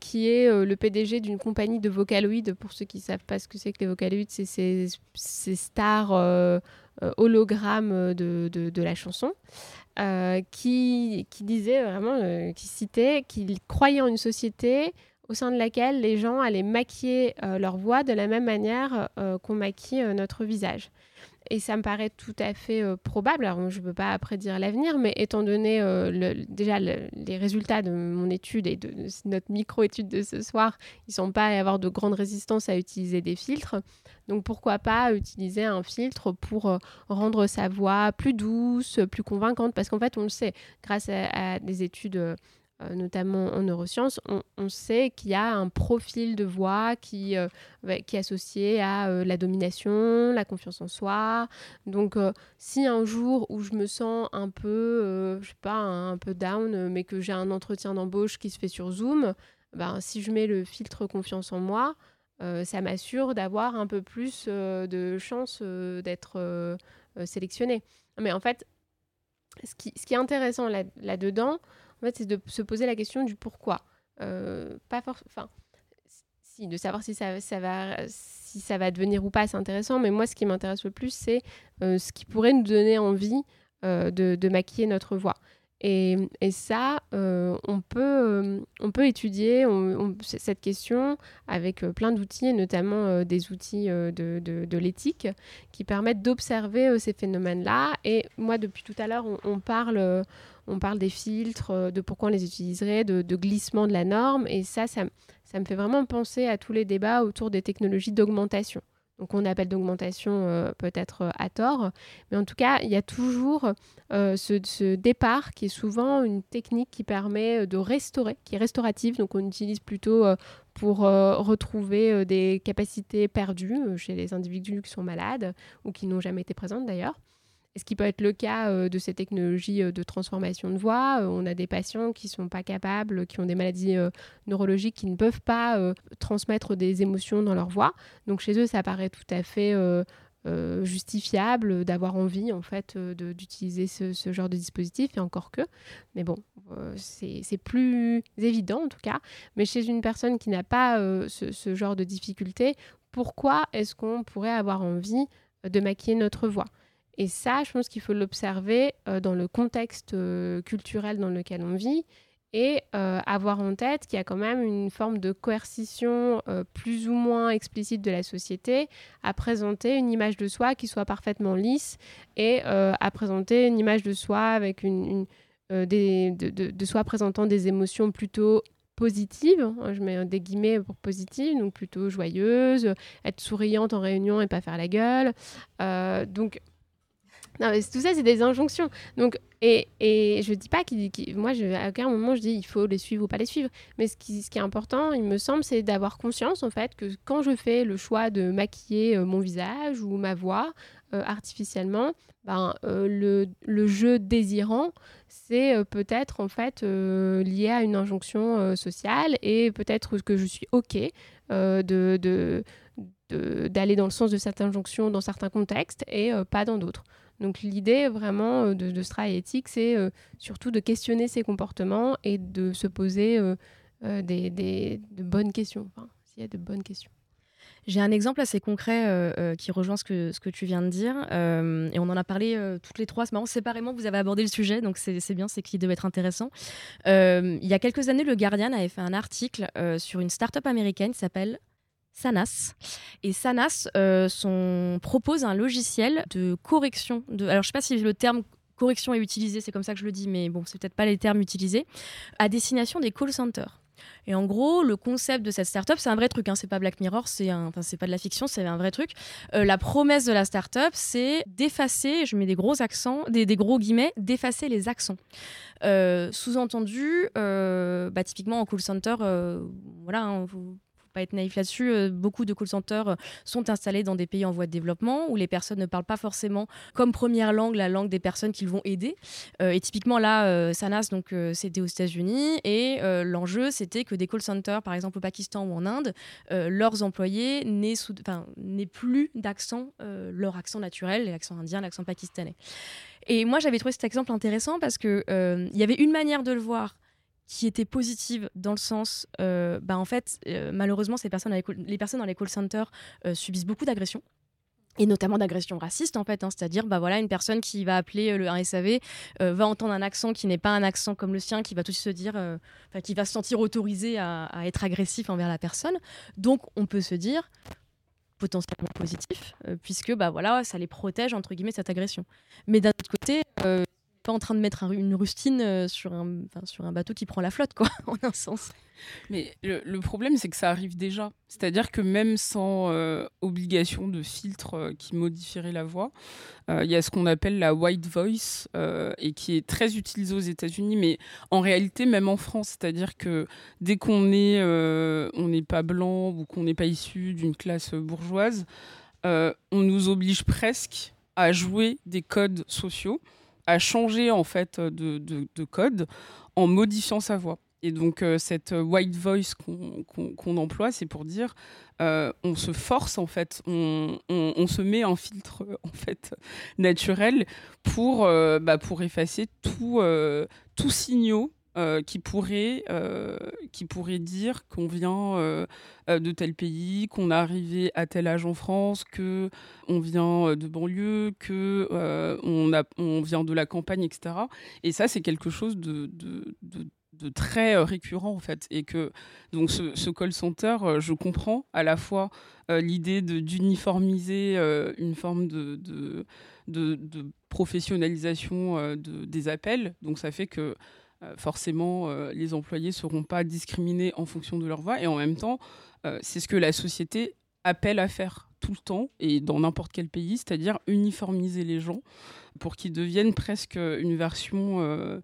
qui est le PDG d'une compagnie de Vocaloid. Pour ceux qui ne savent pas ce que c'est que les Vocaloid, c'est ces, stars hologrammes de, de, la chanson. qui, qui disait vraiment, qui citait qu'il croyait en une société au sein de laquelle les gens allaient maquiller euh, leur voix de la même manière euh, qu'on maquille euh, notre visage. Et ça me paraît tout à fait probable. Alors, je ne peux pas prédire l'avenir, mais étant donné déjà les résultats de mon étude et de, notre micro-étude de ce soir, ils ne sont pas à avoir de grande résistance à utiliser des filtres. Donc, pourquoi pas utiliser un filtre pour rendre sa voix plus douce, plus convaincante? Parce qu'en fait, on le sait, grâce à des études euh, notamment en neurosciences, on, sait qu'il y a un profil de voix qui, euh, qui est associé à euh, la domination, la confiance en soi. Donc, si un jour où je me sens un peu, je sais pas, un, peu down, mais que j'ai un entretien d'embauche qui se fait sur Zoom, ben, si je mets le filtre confiance en moi, ça m'assure d'avoir un peu plus de chances d'être sélectionné. Mais en fait, ce qui, ce qui est intéressant là-dedans, en fait, c'est de se poser la question du pourquoi. Euh, pas enfin, si, de savoir si ça, va, si ça va devenir ou pas, c'est intéressant. Mais moi, ce qui m'intéresse le plus, c'est euh, ce qui pourrait nous donner envie euh, de, maquiller notre voix. Et, ça, on, peut, on peut étudier cette question avec plein d'outils, notamment des outils de, l'éthique, qui permettent d'observer ces phénomènes-là. Et moi, depuis tout à l'heure, on, parle on parle des filtres, euh, de pourquoi on les utiliserait, de, glissement de la norme. Et ça, ça, me fait vraiment penser à tous les débats autour des technologies d'augmentation. Donc on appelle d'augmentation euh, peut-être euh, à tort, mais en tout cas, il y a toujours ce, départ qui est souvent une technique qui permet de restaurer, qui est restaurative. Donc on utilise plutôt pour retrouver des capacités perdues chez les individus qui sont malades ou qui n'ont jamais été présentes d'ailleurs ce qui peut être le cas euh, de ces technologies euh, de transformation de voix. Euh, on a des patients qui ne sont pas capables, qui ont des maladies neurologiques, qui ne peuvent pas transmettre des émotions dans leur voix. Donc chez eux, ça paraît tout à fait justifiable d'avoir envie en fait d'utiliser ce, genre de dispositif et encore que mais bon c'est plus évident en tout cas mais chez une personne qui n'a pas ce, ce, genre de difficulté pourquoi est-ce qu'on pourrait avoir envie de maquiller notre voix? Et ça, je pense qu'il faut l'observer euh, dans le contexte euh, culturel dans lequel on vit et euh, avoir en tête qu'il y a quand même une forme de coercition plus ou moins explicite de la société à présenter une image de soi qui soit parfaitement lisse et à présenter une image de soi avec une, des, de, soi présentant des émotions plutôt positives, hein, je mets des guillemets pour positives, donc plutôt joyeuse, être souriante en réunion et pas faire la gueule. donc non, tout ça, c'est des injonctions. Donc, et, et je dis pas qu'il. moi, je, à aucun moment, je dis il faut les suivre ou pas les suivre. Mais ce qui, ce qui est important, il me semble, c'est d'avoir conscience, en fait, que quand je fais le choix de maquiller euh, mon visage ou ma voix euh, artificiellement, ben, euh, le, le, jeu désirant, c'est peut-être, en fait, lié à une injonction sociale et peut-être que je suis OK de. de d'aller dans le sens de cette injonction dans certains contextes et pas dans d'autres. Donc l'idée vraiment euh, de, ce travail c'est euh, surtout de questionner ses comportements et de se poser euh, des, de bonnes questions, enfin, s'il y a de bonnes questions. J'ai un exemple assez concret qui rejoint ce que, ce que tu viens de dire. et on en a parlé toutes les trois. C'est marrant, séparément, vous avez abordé le sujet, donc c'est bien, c'est qui devait être intéressant. il y a quelques années, le Guardian avait fait un article sur une start-up américaine qui s'appelle Sanas. Et Sanas euh, propose un logiciel de correction. De, alors, je ne sais pas si le terme correction est utilisé, c'est comme ça que je le dis, mais bon, c'est peut-être pas les termes utilisés, à destination des call centers. Et en gros, le concept de cette startup, c'est un vrai truc. Hein, c'est pas Black Mirror, c'est enfin c'est pas de la fiction, c'est un vrai truc. Euh, la promesse de la startup, c'est d'effacer, je mets des gros accents, des, gros guillemets, d'effacer les accents. Euh, sous-entendu, bah, typiquement en call center, voilà, hein, vous être naïf là-dessus. Euh, beaucoup de call centers euh, sont installés dans des pays en voie de développement où les personnes ne parlent pas forcément comme première langue la langue des personnes qu'ils vont aider. Euh, et typiquement là, Sanas, donc c'était aux États-Unis et l'enjeu c'était que des call centers, par exemple au Pakistan ou en Inde, leurs employés n'aient, plus d'accent, leur accent naturel, l'accent indien, l'accent pakistanais. Et moi, j'avais trouvé cet exemple intéressant parce que il y avait une manière de le voir qui était positive dans le sens, bah en fait, malheureusement, ces personnes les personnes dans les call centers subissent beaucoup d'agressions et notamment d'agressions racistes en fait, hein. c'est-à-dire bah voilà une personne qui va appeler le, un SAV va entendre un accent qui n'est pas un accent comme le sien, qui va tout se dire, qui va se sentir autorisé à, à, être agressif envers la personne. Donc on peut se dire potentiellement positif puisque bah voilà ça les protège entre guillemets cette agression. Mais d'un autre côté en train de mettre une rustine euh, sur un, bateau qui prend la flotte, quoi, en un sens. Mais le, problème, c'est que ça arrive déjà. C'est-à-dire que même sans euh, obligation de filtre euh, qui modifierait la voix, il y a ce qu'on appelle la white voice et qui est très utilisé aux États-Unis, mais en réalité, même en France. C'est-à-dire que dès qu'on est, on n'est pas blanc ou qu'on n'est pas issu d'une classe bourgeoise, on nous oblige presque à jouer des codes sociaux à changer en fait de, de, code en modifiant sa voix. Et donc euh, cette white voice qu'on emploie, c'est pour dire euh, on se force en fait, on, se met un filtre en fait naturel pour, euh, bah, pour effacer tout, tout signaux euh, qui, pourrait, euh, qui pourrait dire qu'on vient euh, de tel pays, qu'on est arrivé à tel âge en France, que on vient de banlieue, que on, vient de la campagne, etc. Et ça, c'est quelque chose de, très récurrent en fait. Et que donc ce, ce call center, je comprends à la fois l'idée d'uniformiser une forme de, professionnalisation des appels. Donc ça fait que forcément, euh, les employés ne seront pas discriminés en fonction de leur voix. Et en même temps, euh, c'est ce que la société appelle à faire tout le temps et dans n'importe quel pays, c'est-à-dire uniformiser les gens pour qu'ils deviennent presque une version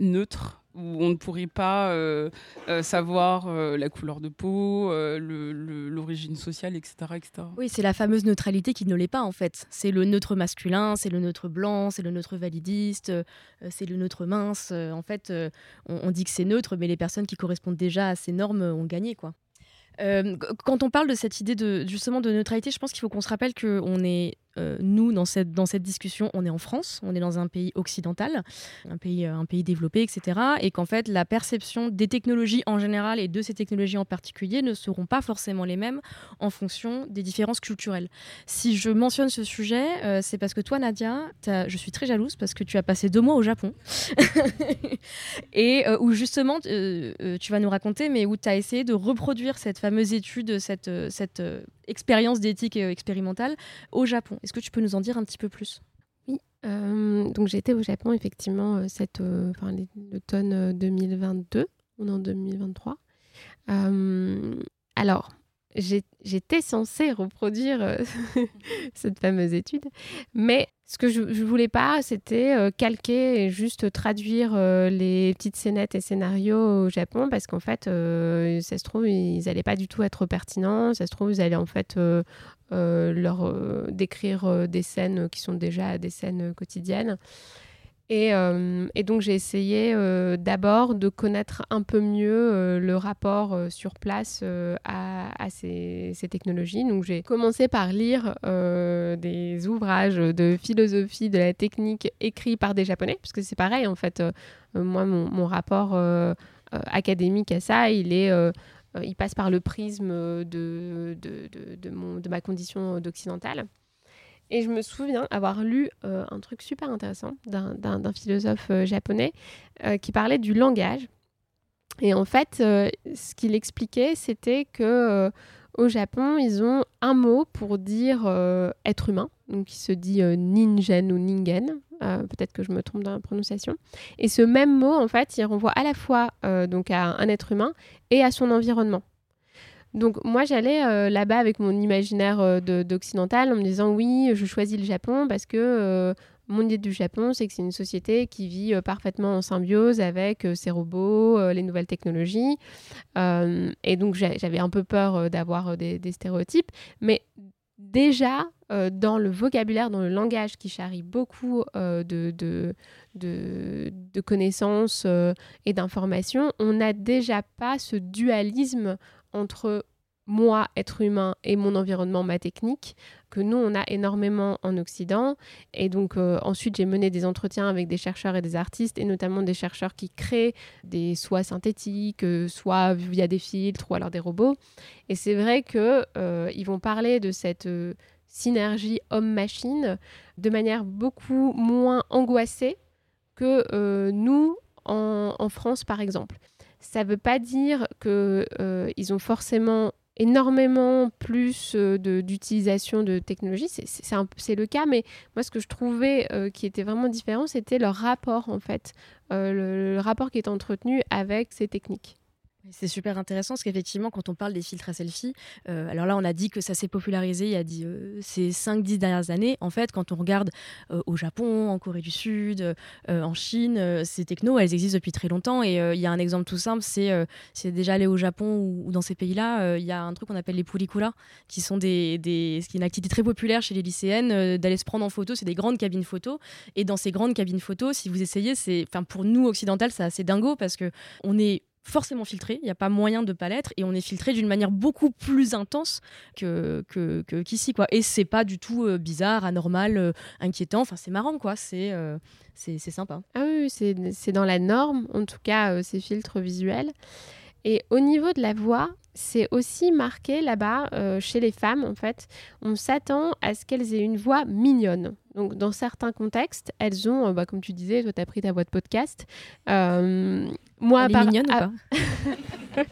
neutre où on ne pourrait pas euh, euh, savoir euh, la couleur de peau, l'origine sociale, etc., etc. Oui, c'est la fameuse neutralité qui ne l'est pas en fait. C'est le neutre masculin, c'est le neutre blanc, c'est le neutre validiste, c'est le neutre mince. en fait, on, dit que c'est neutre, mais les personnes qui correspondent déjà à ces normes ont gagné, quoi. quand on parle de cette idée de justement de neutralité, je pense qu'il faut qu'on se rappelle qu'on est euh, nous, dans cette, dans cette discussion, on est en France, on est dans un pays occidental, un pays, euh, un pays développé, etc. Et qu'en fait, la perception des technologies en général et de ces technologies en particulier ne seront pas forcément les mêmes en fonction des différences culturelles. Si je mentionne ce sujet, euh, c'est parce que toi, Nadia, je suis très jalouse parce que tu as passé deux mois au Japon. et où justement, tu vas nous raconter, mais où tu as essayé de reproduire cette fameuse étude, cette, cette expérience d'éthique expérimentale au Japon. Est-ce que tu peux nous en dire un petit peu plus? Oui, euh, donc j'étais au Japon effectivement euh, cette, euh, l'automne 2022, on est en 2023. alors, j'étais censée reproduire cette fameuse étude, mais ce que je, ne voulais pas, c'était calquer et juste traduire les petites scénettes et scénarios au Japon, parce qu'en fait, ça se trouve, ils n'allaient pas du tout être pertinents, ça se trouve, ils allaient en fait euh, leur euh, décrire euh, des scènes qui sont déjà des scènes quotidiennes. Et, donc j'ai essayé d'abord de connaître un peu mieux le rapport sur place à, ces, technologies. Donc j'ai commencé par lire des ouvrages de philosophie de la technique écrits par des Japonais, parce que c'est pareil en fait. moi, mon, rapport académique à ça, il est euh, il passe par le prisme de, de, ma condition d'occidentale. Et je me souviens avoir lu euh, un truc super intéressant d'un philosophe euh, japonais qui parlait du langage. Et en fait, ce qu'il expliquait, c'était que au Japon, ils ont un mot pour dire être humain, donc il se dit ningen ou ningen. Peut-être que je me trompe dans la prononciation. Et ce même mot, en fait, il renvoie à la fois donc à un être humain et à son environnement. Donc moi j'allais euh, là-bas avec mon imaginaire euh, d'occidental en me disant oui je choisis le Japon parce que euh, mon idée du Japon c'est que c'est une société qui vit parfaitement en symbiose avec ses robots, les nouvelles technologies. Et donc j'avais un peu peur d'avoir des, stéréotypes. Mais déjà dans le vocabulaire, dans le langage qui charrie beaucoup de, connaissances et d'informations, on n'a déjà pas ce dualisme entre moi, être humain, et mon environnement, ma technique, que nous, on a énormément en Occident. Et donc, euh, ensuite, j'ai mené des entretiens avec des chercheurs et des artistes, et notamment des chercheurs qui créent des soies synthétiques, euh, soit via des filtres ou alors des robots. Et c'est vrai qu'ils euh, vont parler de cette synergie homme-machine de manière beaucoup moins angoissée que nous en, en, France, par exemple. Ça ne veut pas dire qu'ils ont forcément énormément plus euh, d'utilisation de, technologie. C'est le cas, mais moi, ce que je trouvais euh, qui était vraiment différent, c'était leur rapport, en fait, euh, le, rapport qui est entretenu avec ces techniques. C'est super intéressant parce qu'effectivement, quand on parle des filtres à selfie, euh, alors là, on a dit que ça s'est popularisé il y a euh, ces 5-10 dernières années. En fait, quand on regarde euh, au Japon, en Corée du Sud, en Chine, ces technos, elles existent depuis très longtemps. Et il y a un exemple tout simple c'est déjà aller au Japon ou, dans ces pays-là, il y a un truc qu'on appelle les pulikula, qui sont des, des, ce qui est une activité très populaire chez les lycéennes, d'aller se prendre en photo. C'est des grandes cabines photo. Et dans ces grandes cabines photo, si vous essayez, pour nous occidentales, c'est assez dingo parce que on est forcément filtré, il n'y a pas moyen de pas l'être, et on est filtré d'une manière beaucoup plus intense que, qu'ici. quoi. Et c'est pas du tout euh, bizarre, anormal, euh, inquiétant, enfin c'est marrant, quoi. C'est, euh, c'est, sympa. Ah oui, c'est dans la norme, en tout cas, ces filtres visuels. Et au niveau de la voix, c'est aussi marqué là-bas, euh, chez les femmes en fait. On s'attend à ce qu'elles aient une voix mignonne. Donc dans certains contextes, elles ont, euh, bah, comme tu disais, toi tu as pris ta voix de podcast. Euh, moi, Elle est mignonne ou pas?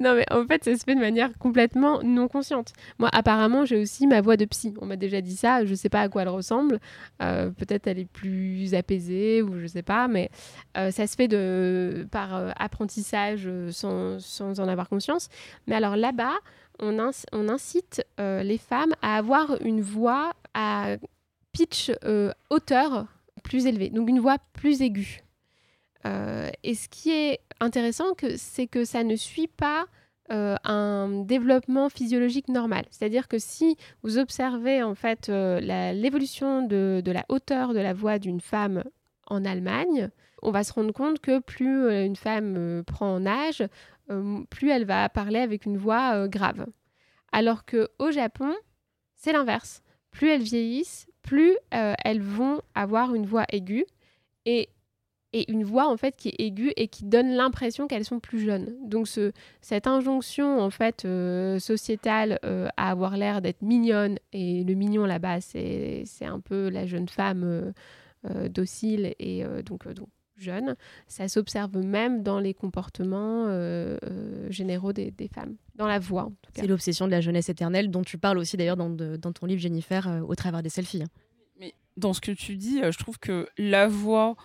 non, mais en fait, ça se fait de manière complètement non consciente. Moi, apparemment, j'ai aussi ma voix de psy. On m'a déjà dit ça. Je sais pas à quoi elle ressemble. Euh, peut-être elle est plus apaisée ou je sais pas. Mais euh, ça se fait de, par euh, apprentissage sans, sans, en avoir conscience. Mais alors là-bas, on, on, incite les femmes à avoir une voix à pitch hauteur plus élevée. Donc une voix plus aiguë. Et ce qui est intéressant, c'est que ça ne suit pas euh, un développement physiologique normal. C'est-à-dire que si vous observez en fait euh, l'évolution de, la hauteur de la voix d'une femme en Allemagne, on va se rendre compte que plus euh, une femme prend en âge, plus elle va parler avec une voix grave. Alors que au Japon, c'est l'inverse. Plus elles vieillissent, plus elles vont avoir une voix aiguë. Et et une voix en fait qui est aiguë et qui donne l'impression qu'elles sont plus jeunes. Donc ce, cette injonction en fait euh, sociétale euh, à avoir l'air d'être mignonne et le mignon là-bas c'est un peu la jeune femme euh, docile et donc, donc jeune, ça s'observe même dans les comportements généraux des, des, femmes, dans la voix en tout cas. C'est l'obsession de la jeunesse éternelle dont tu parles aussi d'ailleurs dans, dans, ton livre Jennifer au travers des selfies. Hein. Mais dans ce que tu dis, je trouve que la voix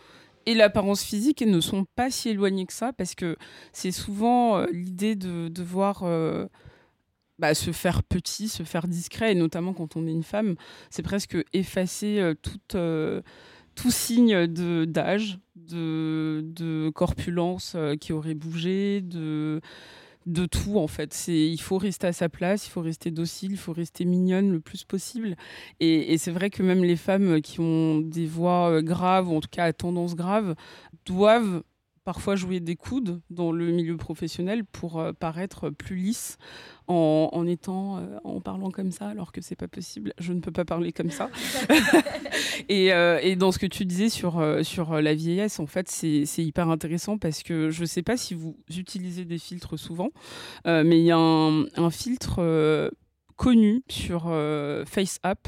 et l'apparence physique ne sont pas si éloignés que ça parce que c'est souvent euh, l'idée de devoir euh, bah, se faire petit, se faire discret, et notamment quand on est une femme, c'est presque effacer euh, tout signe d'âge, de, de, corpulence qui aurait bougé, de de tout en fait. C'est il faut rester à sa place, il faut rester docile, il faut rester mignonne le plus possible. Et, c'est vrai que même les femmes qui ont des voix euh, graves ou en tout cas à tendance grave doivent parfois jouer des coudes dans le milieu professionnel pour euh, paraître plus lisse en, étant euh, en parlant comme ça alors que c'est pas possible. Je ne peux pas parler comme ça. Et, euh, et, dans ce que tu disais sur sur la vieillesse en fait c'est hyper intéressant parce que je sais pas si vous utilisez des filtres souvent mais il y a un, un filtre connu sur FaceApp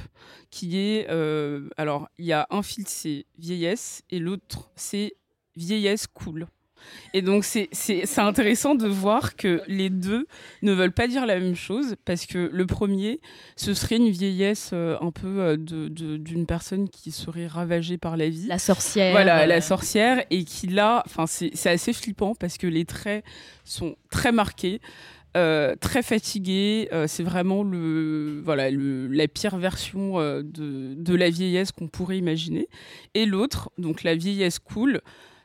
qui est alors il y a un filtre c'est vieillesse et l'autre c'est vieillesse cool. Et donc, c'est intéressant de voir que les deux ne veulent pas dire la même chose, parce que le premier, ce serait une vieillesse euh, un peu euh, d'une personne qui serait ravagée par la vie. La sorcière. Voilà, la sorcière, et qui là, c'est assez flippant, parce que les traits sont très marqués. Euh, très fatigué. c'est vraiment le, voilà, le, la pire version de, de, la vieillesse qu'on pourrait imaginer. Et l'autre, donc la vieillesse cool,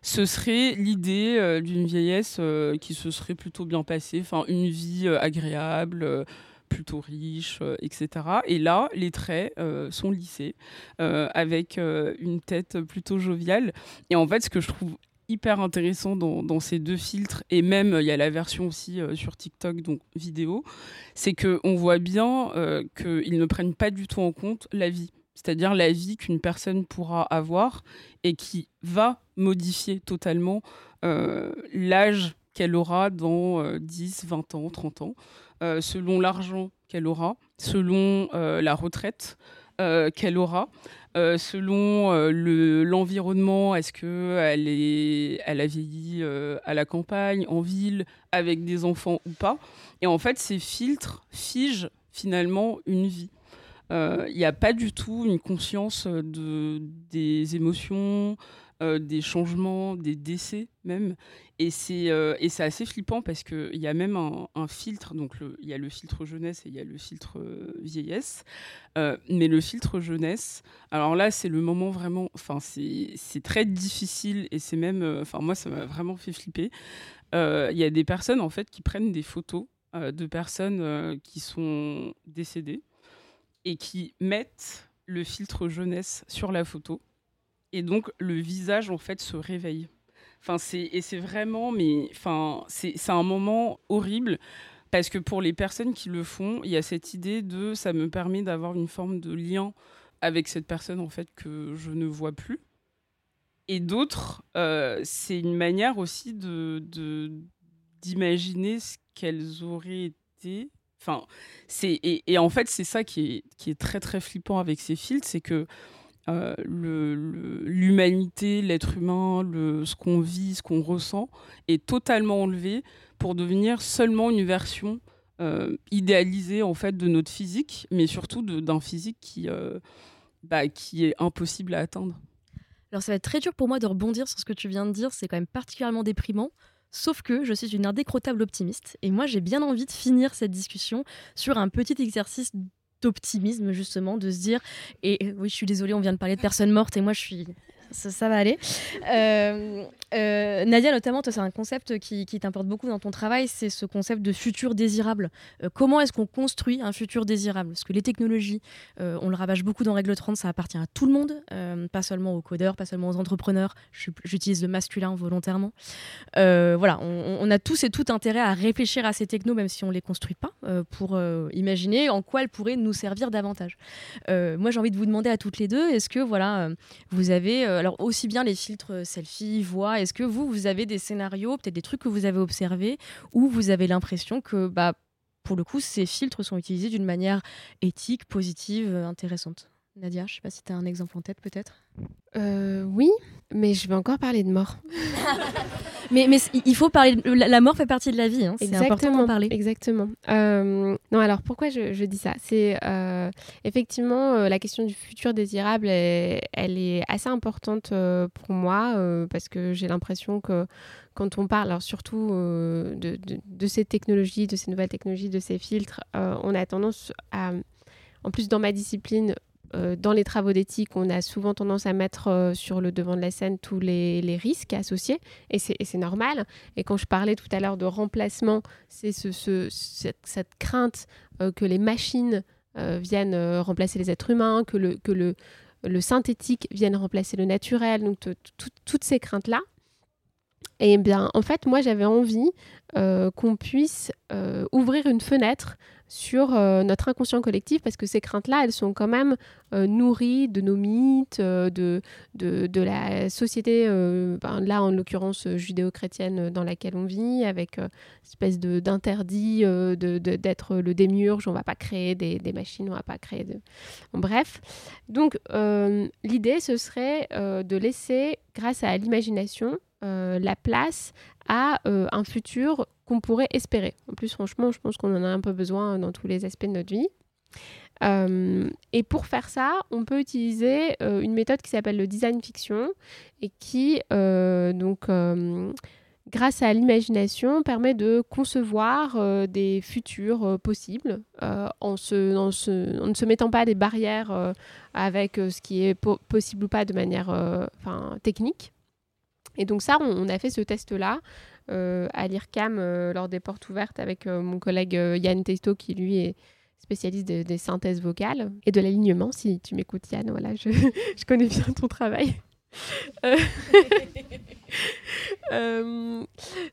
ce serait l'idée euh, d'une vieillesse euh, qui se serait plutôt bien passée, enfin une vie euh, agréable, plutôt riche, etc. Et là, les traits sont lissés, avec une tête plutôt joviale. Et en fait, ce que je trouve hyper intéressant dans, ces deux filtres, et même il y a la version aussi sur TikTok, donc vidéo, c'est qu'on voit bien qu'ils ne prennent pas du tout en compte la vie c'est-à-dire la vie qu'une personne pourra avoir et qui va modifier totalement l'âge qu'elle aura dans 10, 20 ans, 30 ans, selon l'argent qu'elle aura, selon la retraite, euh, qu'elle aura. Euh, selon euh, l'environnement, est-ce qu'elle est, elle a vieilli à la campagne, en ville, avec des enfants ou pas. Et en fait, ces filtres figent finalement une vie. Il n'y a pas du tout une conscience de, des émotions, euh, des changements, des décès même. Et c'est euh, assez flippant parce qu'il y a même un, filtre, donc il y a le filtre jeunesse et il y a le filtre euh, vieillesse. mais le filtre jeunesse, alors là, c'est le moment vraiment, enfin, c'est très difficile et c'est même, enfin, moi, ça m'a vraiment fait flipper. Il y a des personnes, en fait, qui prennent des photos de personnes qui sont décédées et qui mettent le filtre jeunesse sur la photo et donc le visage en fait se réveille. Enfin, c'est et c'est vraiment, mais enfin, c'est un moment horrible parce que pour les personnes qui le font, il y a cette idée de ça me permet d'avoir une forme de lien avec cette personne en fait que je ne vois plus. Et d'autres, euh, c'est une manière aussi de d'imaginer ce qu'elles auraient été. Enfin, c'est et, en fait c'est ça qui est qui est très très flippant avec ces filtres, c'est que euh, l'humanité, l'être humain, ce qu'on vit, ce qu'on ressent, est totalement enlevé pour devenir seulement une version euh, idéalisée en fait de notre physique, mais surtout d'un physique qui, euh, bah, qui est impossible à atteindre. Alors ça va être très dur pour moi de rebondir sur ce que tu viens de dire, c'est quand même particulièrement déprimant. Sauf que je suis une indécrottable optimiste et moi j'ai bien envie de finir cette discussion sur un petit exercice d'optimisme justement, de se dire, et oui je suis désolée, on vient de parler de personnes mortes et moi je suis ça, va aller. Euh, euh, Nadia, notamment, c'est un concept qui, t'importe beaucoup dans ton travail, c'est ce concept de futur désirable. Euh, comment est-ce qu'on construit un futur désirable? Parce que les technologies, on le rabâche beaucoup dans Règle 30, ça appartient à tout le monde, pas seulement aux codeurs, pas seulement aux entrepreneurs. J'utilise le masculin volontairement. voilà, on, a tous et toutes intérêt à réfléchir à ces technos, même si on ne les construit pas, pour imaginer en quoi elles pourraient nous servir davantage. moi, j'ai envie de vous demander à toutes les deux, est-ce que voilà, vous avez alors aussi bien les filtres euh, selfie, voix, est-ce que vous, vous avez des scénarios, peut-être des trucs que vous avez observés, où vous avez l'impression que, bah, pour le coup, ces filtres sont utilisés d'une manière éthique, positive, euh, intéressante? Nadia, je sais pas si tu as un exemple en tête peut-être Oui, mais je vais encore parler de mort. mais, mais il faut parler. la mort fait partie de la vie. Hein. C'est important d'en parler. Exactement. Euh, non, alors pourquoi je, dis ça? C'est euh, effectivement euh, la question du futur désirable. Elle, est assez importante pour moi parce que j'ai l'impression que quand on parle, alors surtout de, de, ces technologies, de ces nouvelles technologies, de ces filtres, on a tendance à en plus dans ma discipline, euh, dans les travaux d'éthique, on a souvent tendance à mettre euh, sur le devant de la scène tous les, risques associés, et c'est normal. Et quand je parlais tout à l'heure de remplacement, c'est ce, cette, crainte euh, que les machines viennent remplacer les êtres humains, que le, le synthétique vienne remplacer le naturel, donc toutes ces craintes-là. Et bien, en fait, moi, j'avais envie qu'on puisse ouvrir une fenêtre sur euh, notre inconscient collectif parce que ces craintes-là, elles sont quand même euh, nourries de nos mythes, euh, de, de, la société, ben, là en l'occurrence judéo-chrétienne dans laquelle on vit, avec une espèce d'interdit d'être le démiurge, on va pas créer des, des, machines, on va pas créer de... bref. Donc l'idée, ce serait de laisser, grâce à l'imagination, la place à un futur qu'on pourrait espérer. En plus, franchement, je pense qu'on en a un peu besoin dans tous les aspects de notre vie. Euh, et pour faire ça, on peut utiliser euh, une méthode qui s'appelle le design fiction et qui, euh, donc, grâce à l'imagination, permet de concevoir des futurs possibles en, se, en, ne se mettant pas des barrières avec ce qui est possible ou pas de manière technique. Et donc ça, on a fait ce test-là euh, à l'IRCAM euh, lors des portes ouvertes avec euh, mon collègue Yann Testo qui lui est spécialiste des synthèses vocales et de l'alignement. Si tu m'écoutes Yann, voilà, je, je, connais bien ton travail.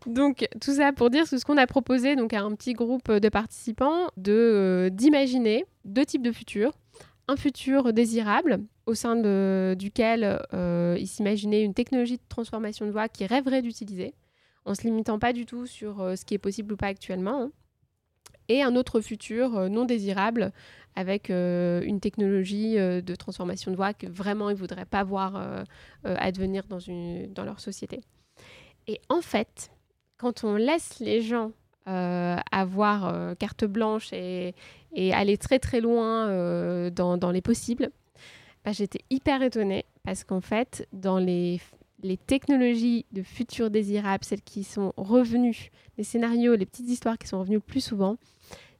Donc tout ça pour dire ce qu'on a proposé donc à un petit groupe de participants de d'imaginer deux types de futurs. Un futur désirable au sein de, duquel euh, ils s'imaginaient une technologie de transformation de voix qu'ils rêveraient d'utiliser, en se limitant pas du tout sur ce qui est possible ou pas actuellement. Hein. Et un autre futur non désirable avec une technologie de transformation de voix que vraiment ils voudraient pas voir advenir dans, une, dans leur société. Et en fait, quand on laisse les gens euh, avoir euh, carte blanche et, aller très très loin euh, dans, les possibles, bah, j'étais hyper étonnée parce qu'en fait, dans les, technologies de futurs désirables, celles qui sont revenues, les scénarios, les petites histoires qui sont revenues le plus souvent,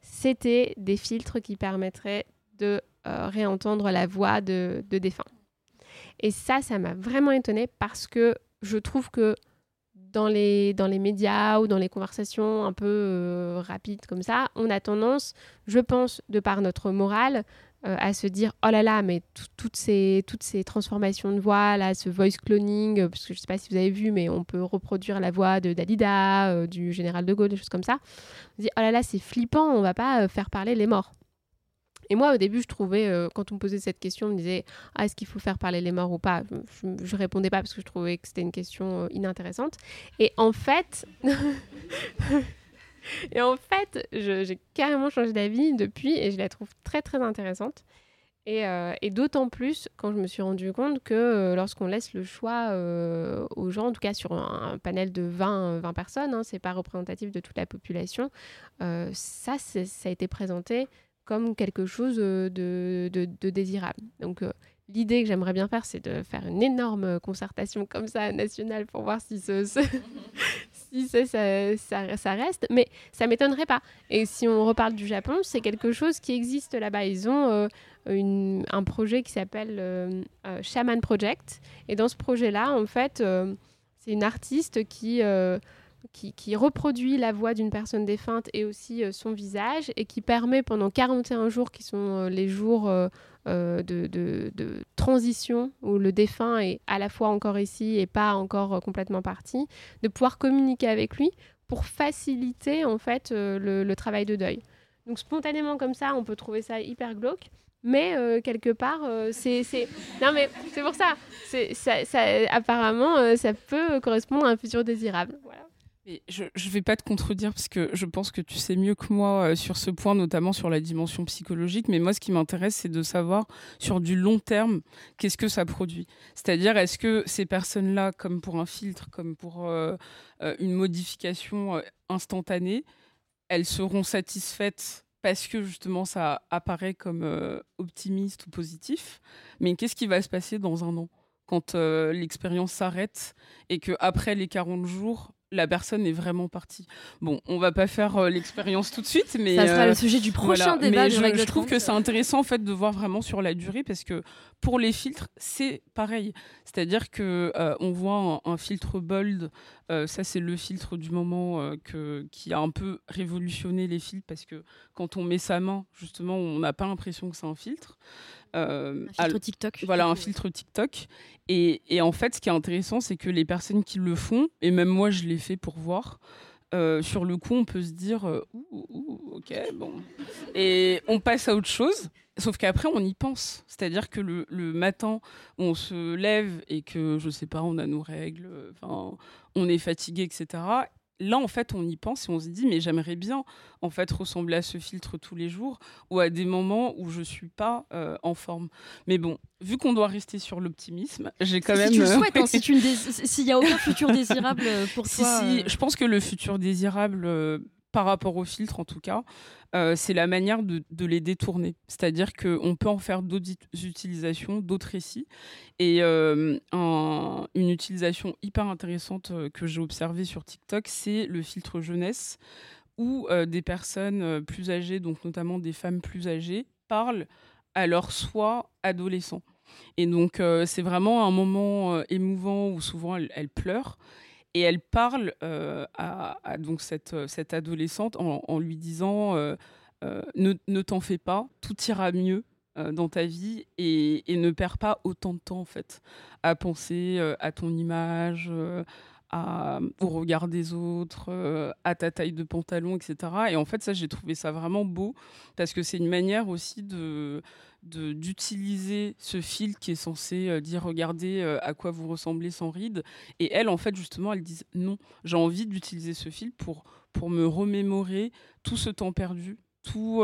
c'était des filtres qui permettraient de réentendre la voix de, de défunts. Et ça, ça m'a vraiment étonnée parce que je trouve que dans les, dans les médias ou dans les conversations un peu euh, rapides comme ça, on a tendance, je pense, de par notre morale, euh, à se dire oh là là, mais toutes ces, toutes ces transformations de voix, là, ce voice cloning, euh, parce que je ne sais pas si vous avez vu, mais on peut reproduire la voix de Dalida, du général de Gaulle, des choses comme ça. On se dit oh là là, c'est flippant, on va pas faire parler les morts. Et moi, au début, je trouvais, euh, quand on me posait cette question, on me disait ah, est-ce qu'il faut faire parler les morts ou pas? Je, ne répondais pas parce que je trouvais que c'était une question euh, inintéressante. Et en fait. et en fait, j'ai carrément changé d'avis depuis et je la trouve très très intéressante. Et, euh, d'autant plus quand je me suis rendu compte que lorsqu'on laisse le choix aux gens, en tout cas sur un, panel de 20, 20 personnes, hein, c'est pas représentatif de toute la population, ça, ça a été présenté comme quelque chose euh, de, de, désirable. Donc euh, l'idée que j'aimerais bien faire, c'est de faire une énorme concertation comme ça nationale pour voir si, ce, si ça, reste. Mais ça m'étonnerait pas. Et si on reparle du Japon, c'est quelque chose qui existe là-bas. Ils ont euh, un projet qui s'appelle Shaman Project. Et dans ce projet-là, en fait, c'est une artiste qui qui, reproduit la voix d'une personne défunte et aussi euh, son visage et qui permet pendant 41 jours, qui sont euh, les jours euh, de, transition où le défunt est à la fois encore ici et pas encore complètement parti, de pouvoir communiquer avec lui pour faciliter en fait le, travail de deuil. Donc spontanément comme ça, on peut trouver ça hyper glauque. Mais quelque part, c'est, non mais c'est pour ça, ça apparemment, ça peut correspondre à un futur désirable. Voilà je ne vais pas te contredire parce que je pense que tu sais mieux que moi euh, sur ce point, notamment sur la dimension psychologique. Mais moi, ce qui m'intéresse, c'est de savoir sur du long terme, qu'est-ce que ça produit. C'est-à-dire, est-ce que ces personnes-là, comme pour un filtre, comme pour euh, euh, une modification instantanée, elles seront satisfaites parce que justement ça apparaît comme optimiste ou positif? Mais qu'est-ce qui va se passer dans un an quand l'expérience s'arrête et que après les 40 jours, la personne est vraiment partie. Bon, on va pas faire euh, l'expérience tout de suite, mais ça sera le euh, sujet du prochain débat. je, je trouve que c'est intéressant en fait de voir vraiment sur la durée parce que pour les filtres, c'est pareil. C'est-à-dire que euh, on voit un, filtre bold, ça c'est le filtre du moment que, qui a un peu révolutionné les filtres parce que quand on met sa main, justement, on n'a pas l'impression que c'est un filtre. Euh, un filtre TikTok. Voilà, un filtre TikTok. Et, et, en fait, ce qui est intéressant, c'est que les personnes qui le font, et même moi, je l'ai fait pour voir, euh, sur le coup, on peut se dire, euh, ok, bon. Et on passe à autre chose. Sauf qu'après, on y pense. C'est-à-dire que le, le, matin, on se lève et que, je sais pas, on a nos règles, on est fatigué, etc là, en fait, on y pense et on se dit, mais j'aimerais bien, en fait, ressembler à ce filtre tous les jours ou à des moments où je suis pas euh, en forme. Mais bon, vu qu'on doit rester sur l'optimisme, j'ai quand même. Si tu le souhaites, hein, s'il n'y a aucun futur désirable euh, pour si, toi. Si, euh, je pense que le futur désirable, par rapport au filtre en tout cas, euh, c'est la manière de, les détourner. C'est-à-dire qu'on peut en faire d'autres utilisations, d'autres récits. Et euh, une utilisation hyper intéressante euh, que j'ai observée sur TikTok, c'est le filtre jeunesse, où des personnes plus âgées, donc notamment des femmes plus âgées, parlent à leur soi adolescent. Et donc, c'est vraiment un moment émouvant où souvent elles pleurent et elle parle euh, à, donc cette, euh, cette adolescente en, lui disant euh, ne, ne t'en fais pas, tout ira mieux dans ta vie et, ne perds pas autant de temps en fait à penser à ton image, au regard des autres, à ta taille de pantalon, etc. Et en fait, ça, j'ai trouvé ça vraiment beau parce que c'est une manière aussi de d'utiliser ce fil qui est censé dire regardez à quoi vous ressemblez sans ride. Et elles en fait justement elles disent non j'ai envie d'utiliser ce fil pour pour me remémorer tout ce temps perdu tout,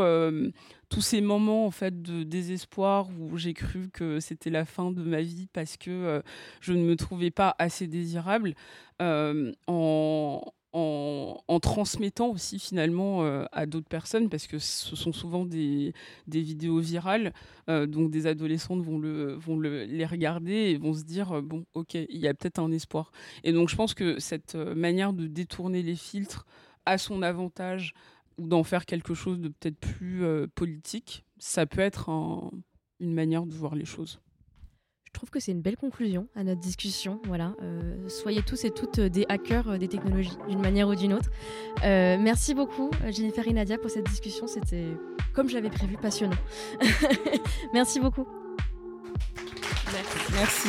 tous ces moments en fait de désespoir où j'ai cru que c'était la fin de ma vie parce que je ne me trouvais pas assez désirable en, transmettant aussi finalement à d'autres personnes parce que ce sont souvent des, vidéos virales donc des adolescentes vont, le, vont le, les regarder et vont se dire bon ok il y a peut-être un espoir et donc je pense que cette manière de détourner les filtres à son avantage ou d'en faire quelque chose de peut-être plus euh, politique, ça peut être une manière de voir les choses. Je trouve que c'est une belle conclusion à notre discussion. Voilà, euh, soyez tous et toutes des hackers des technologies d'une manière ou d'une autre. Euh, merci beaucoup Jennifer et Nadia pour cette discussion. C'était, comme je l'avais prévu, passionnant. merci beaucoup. Merci.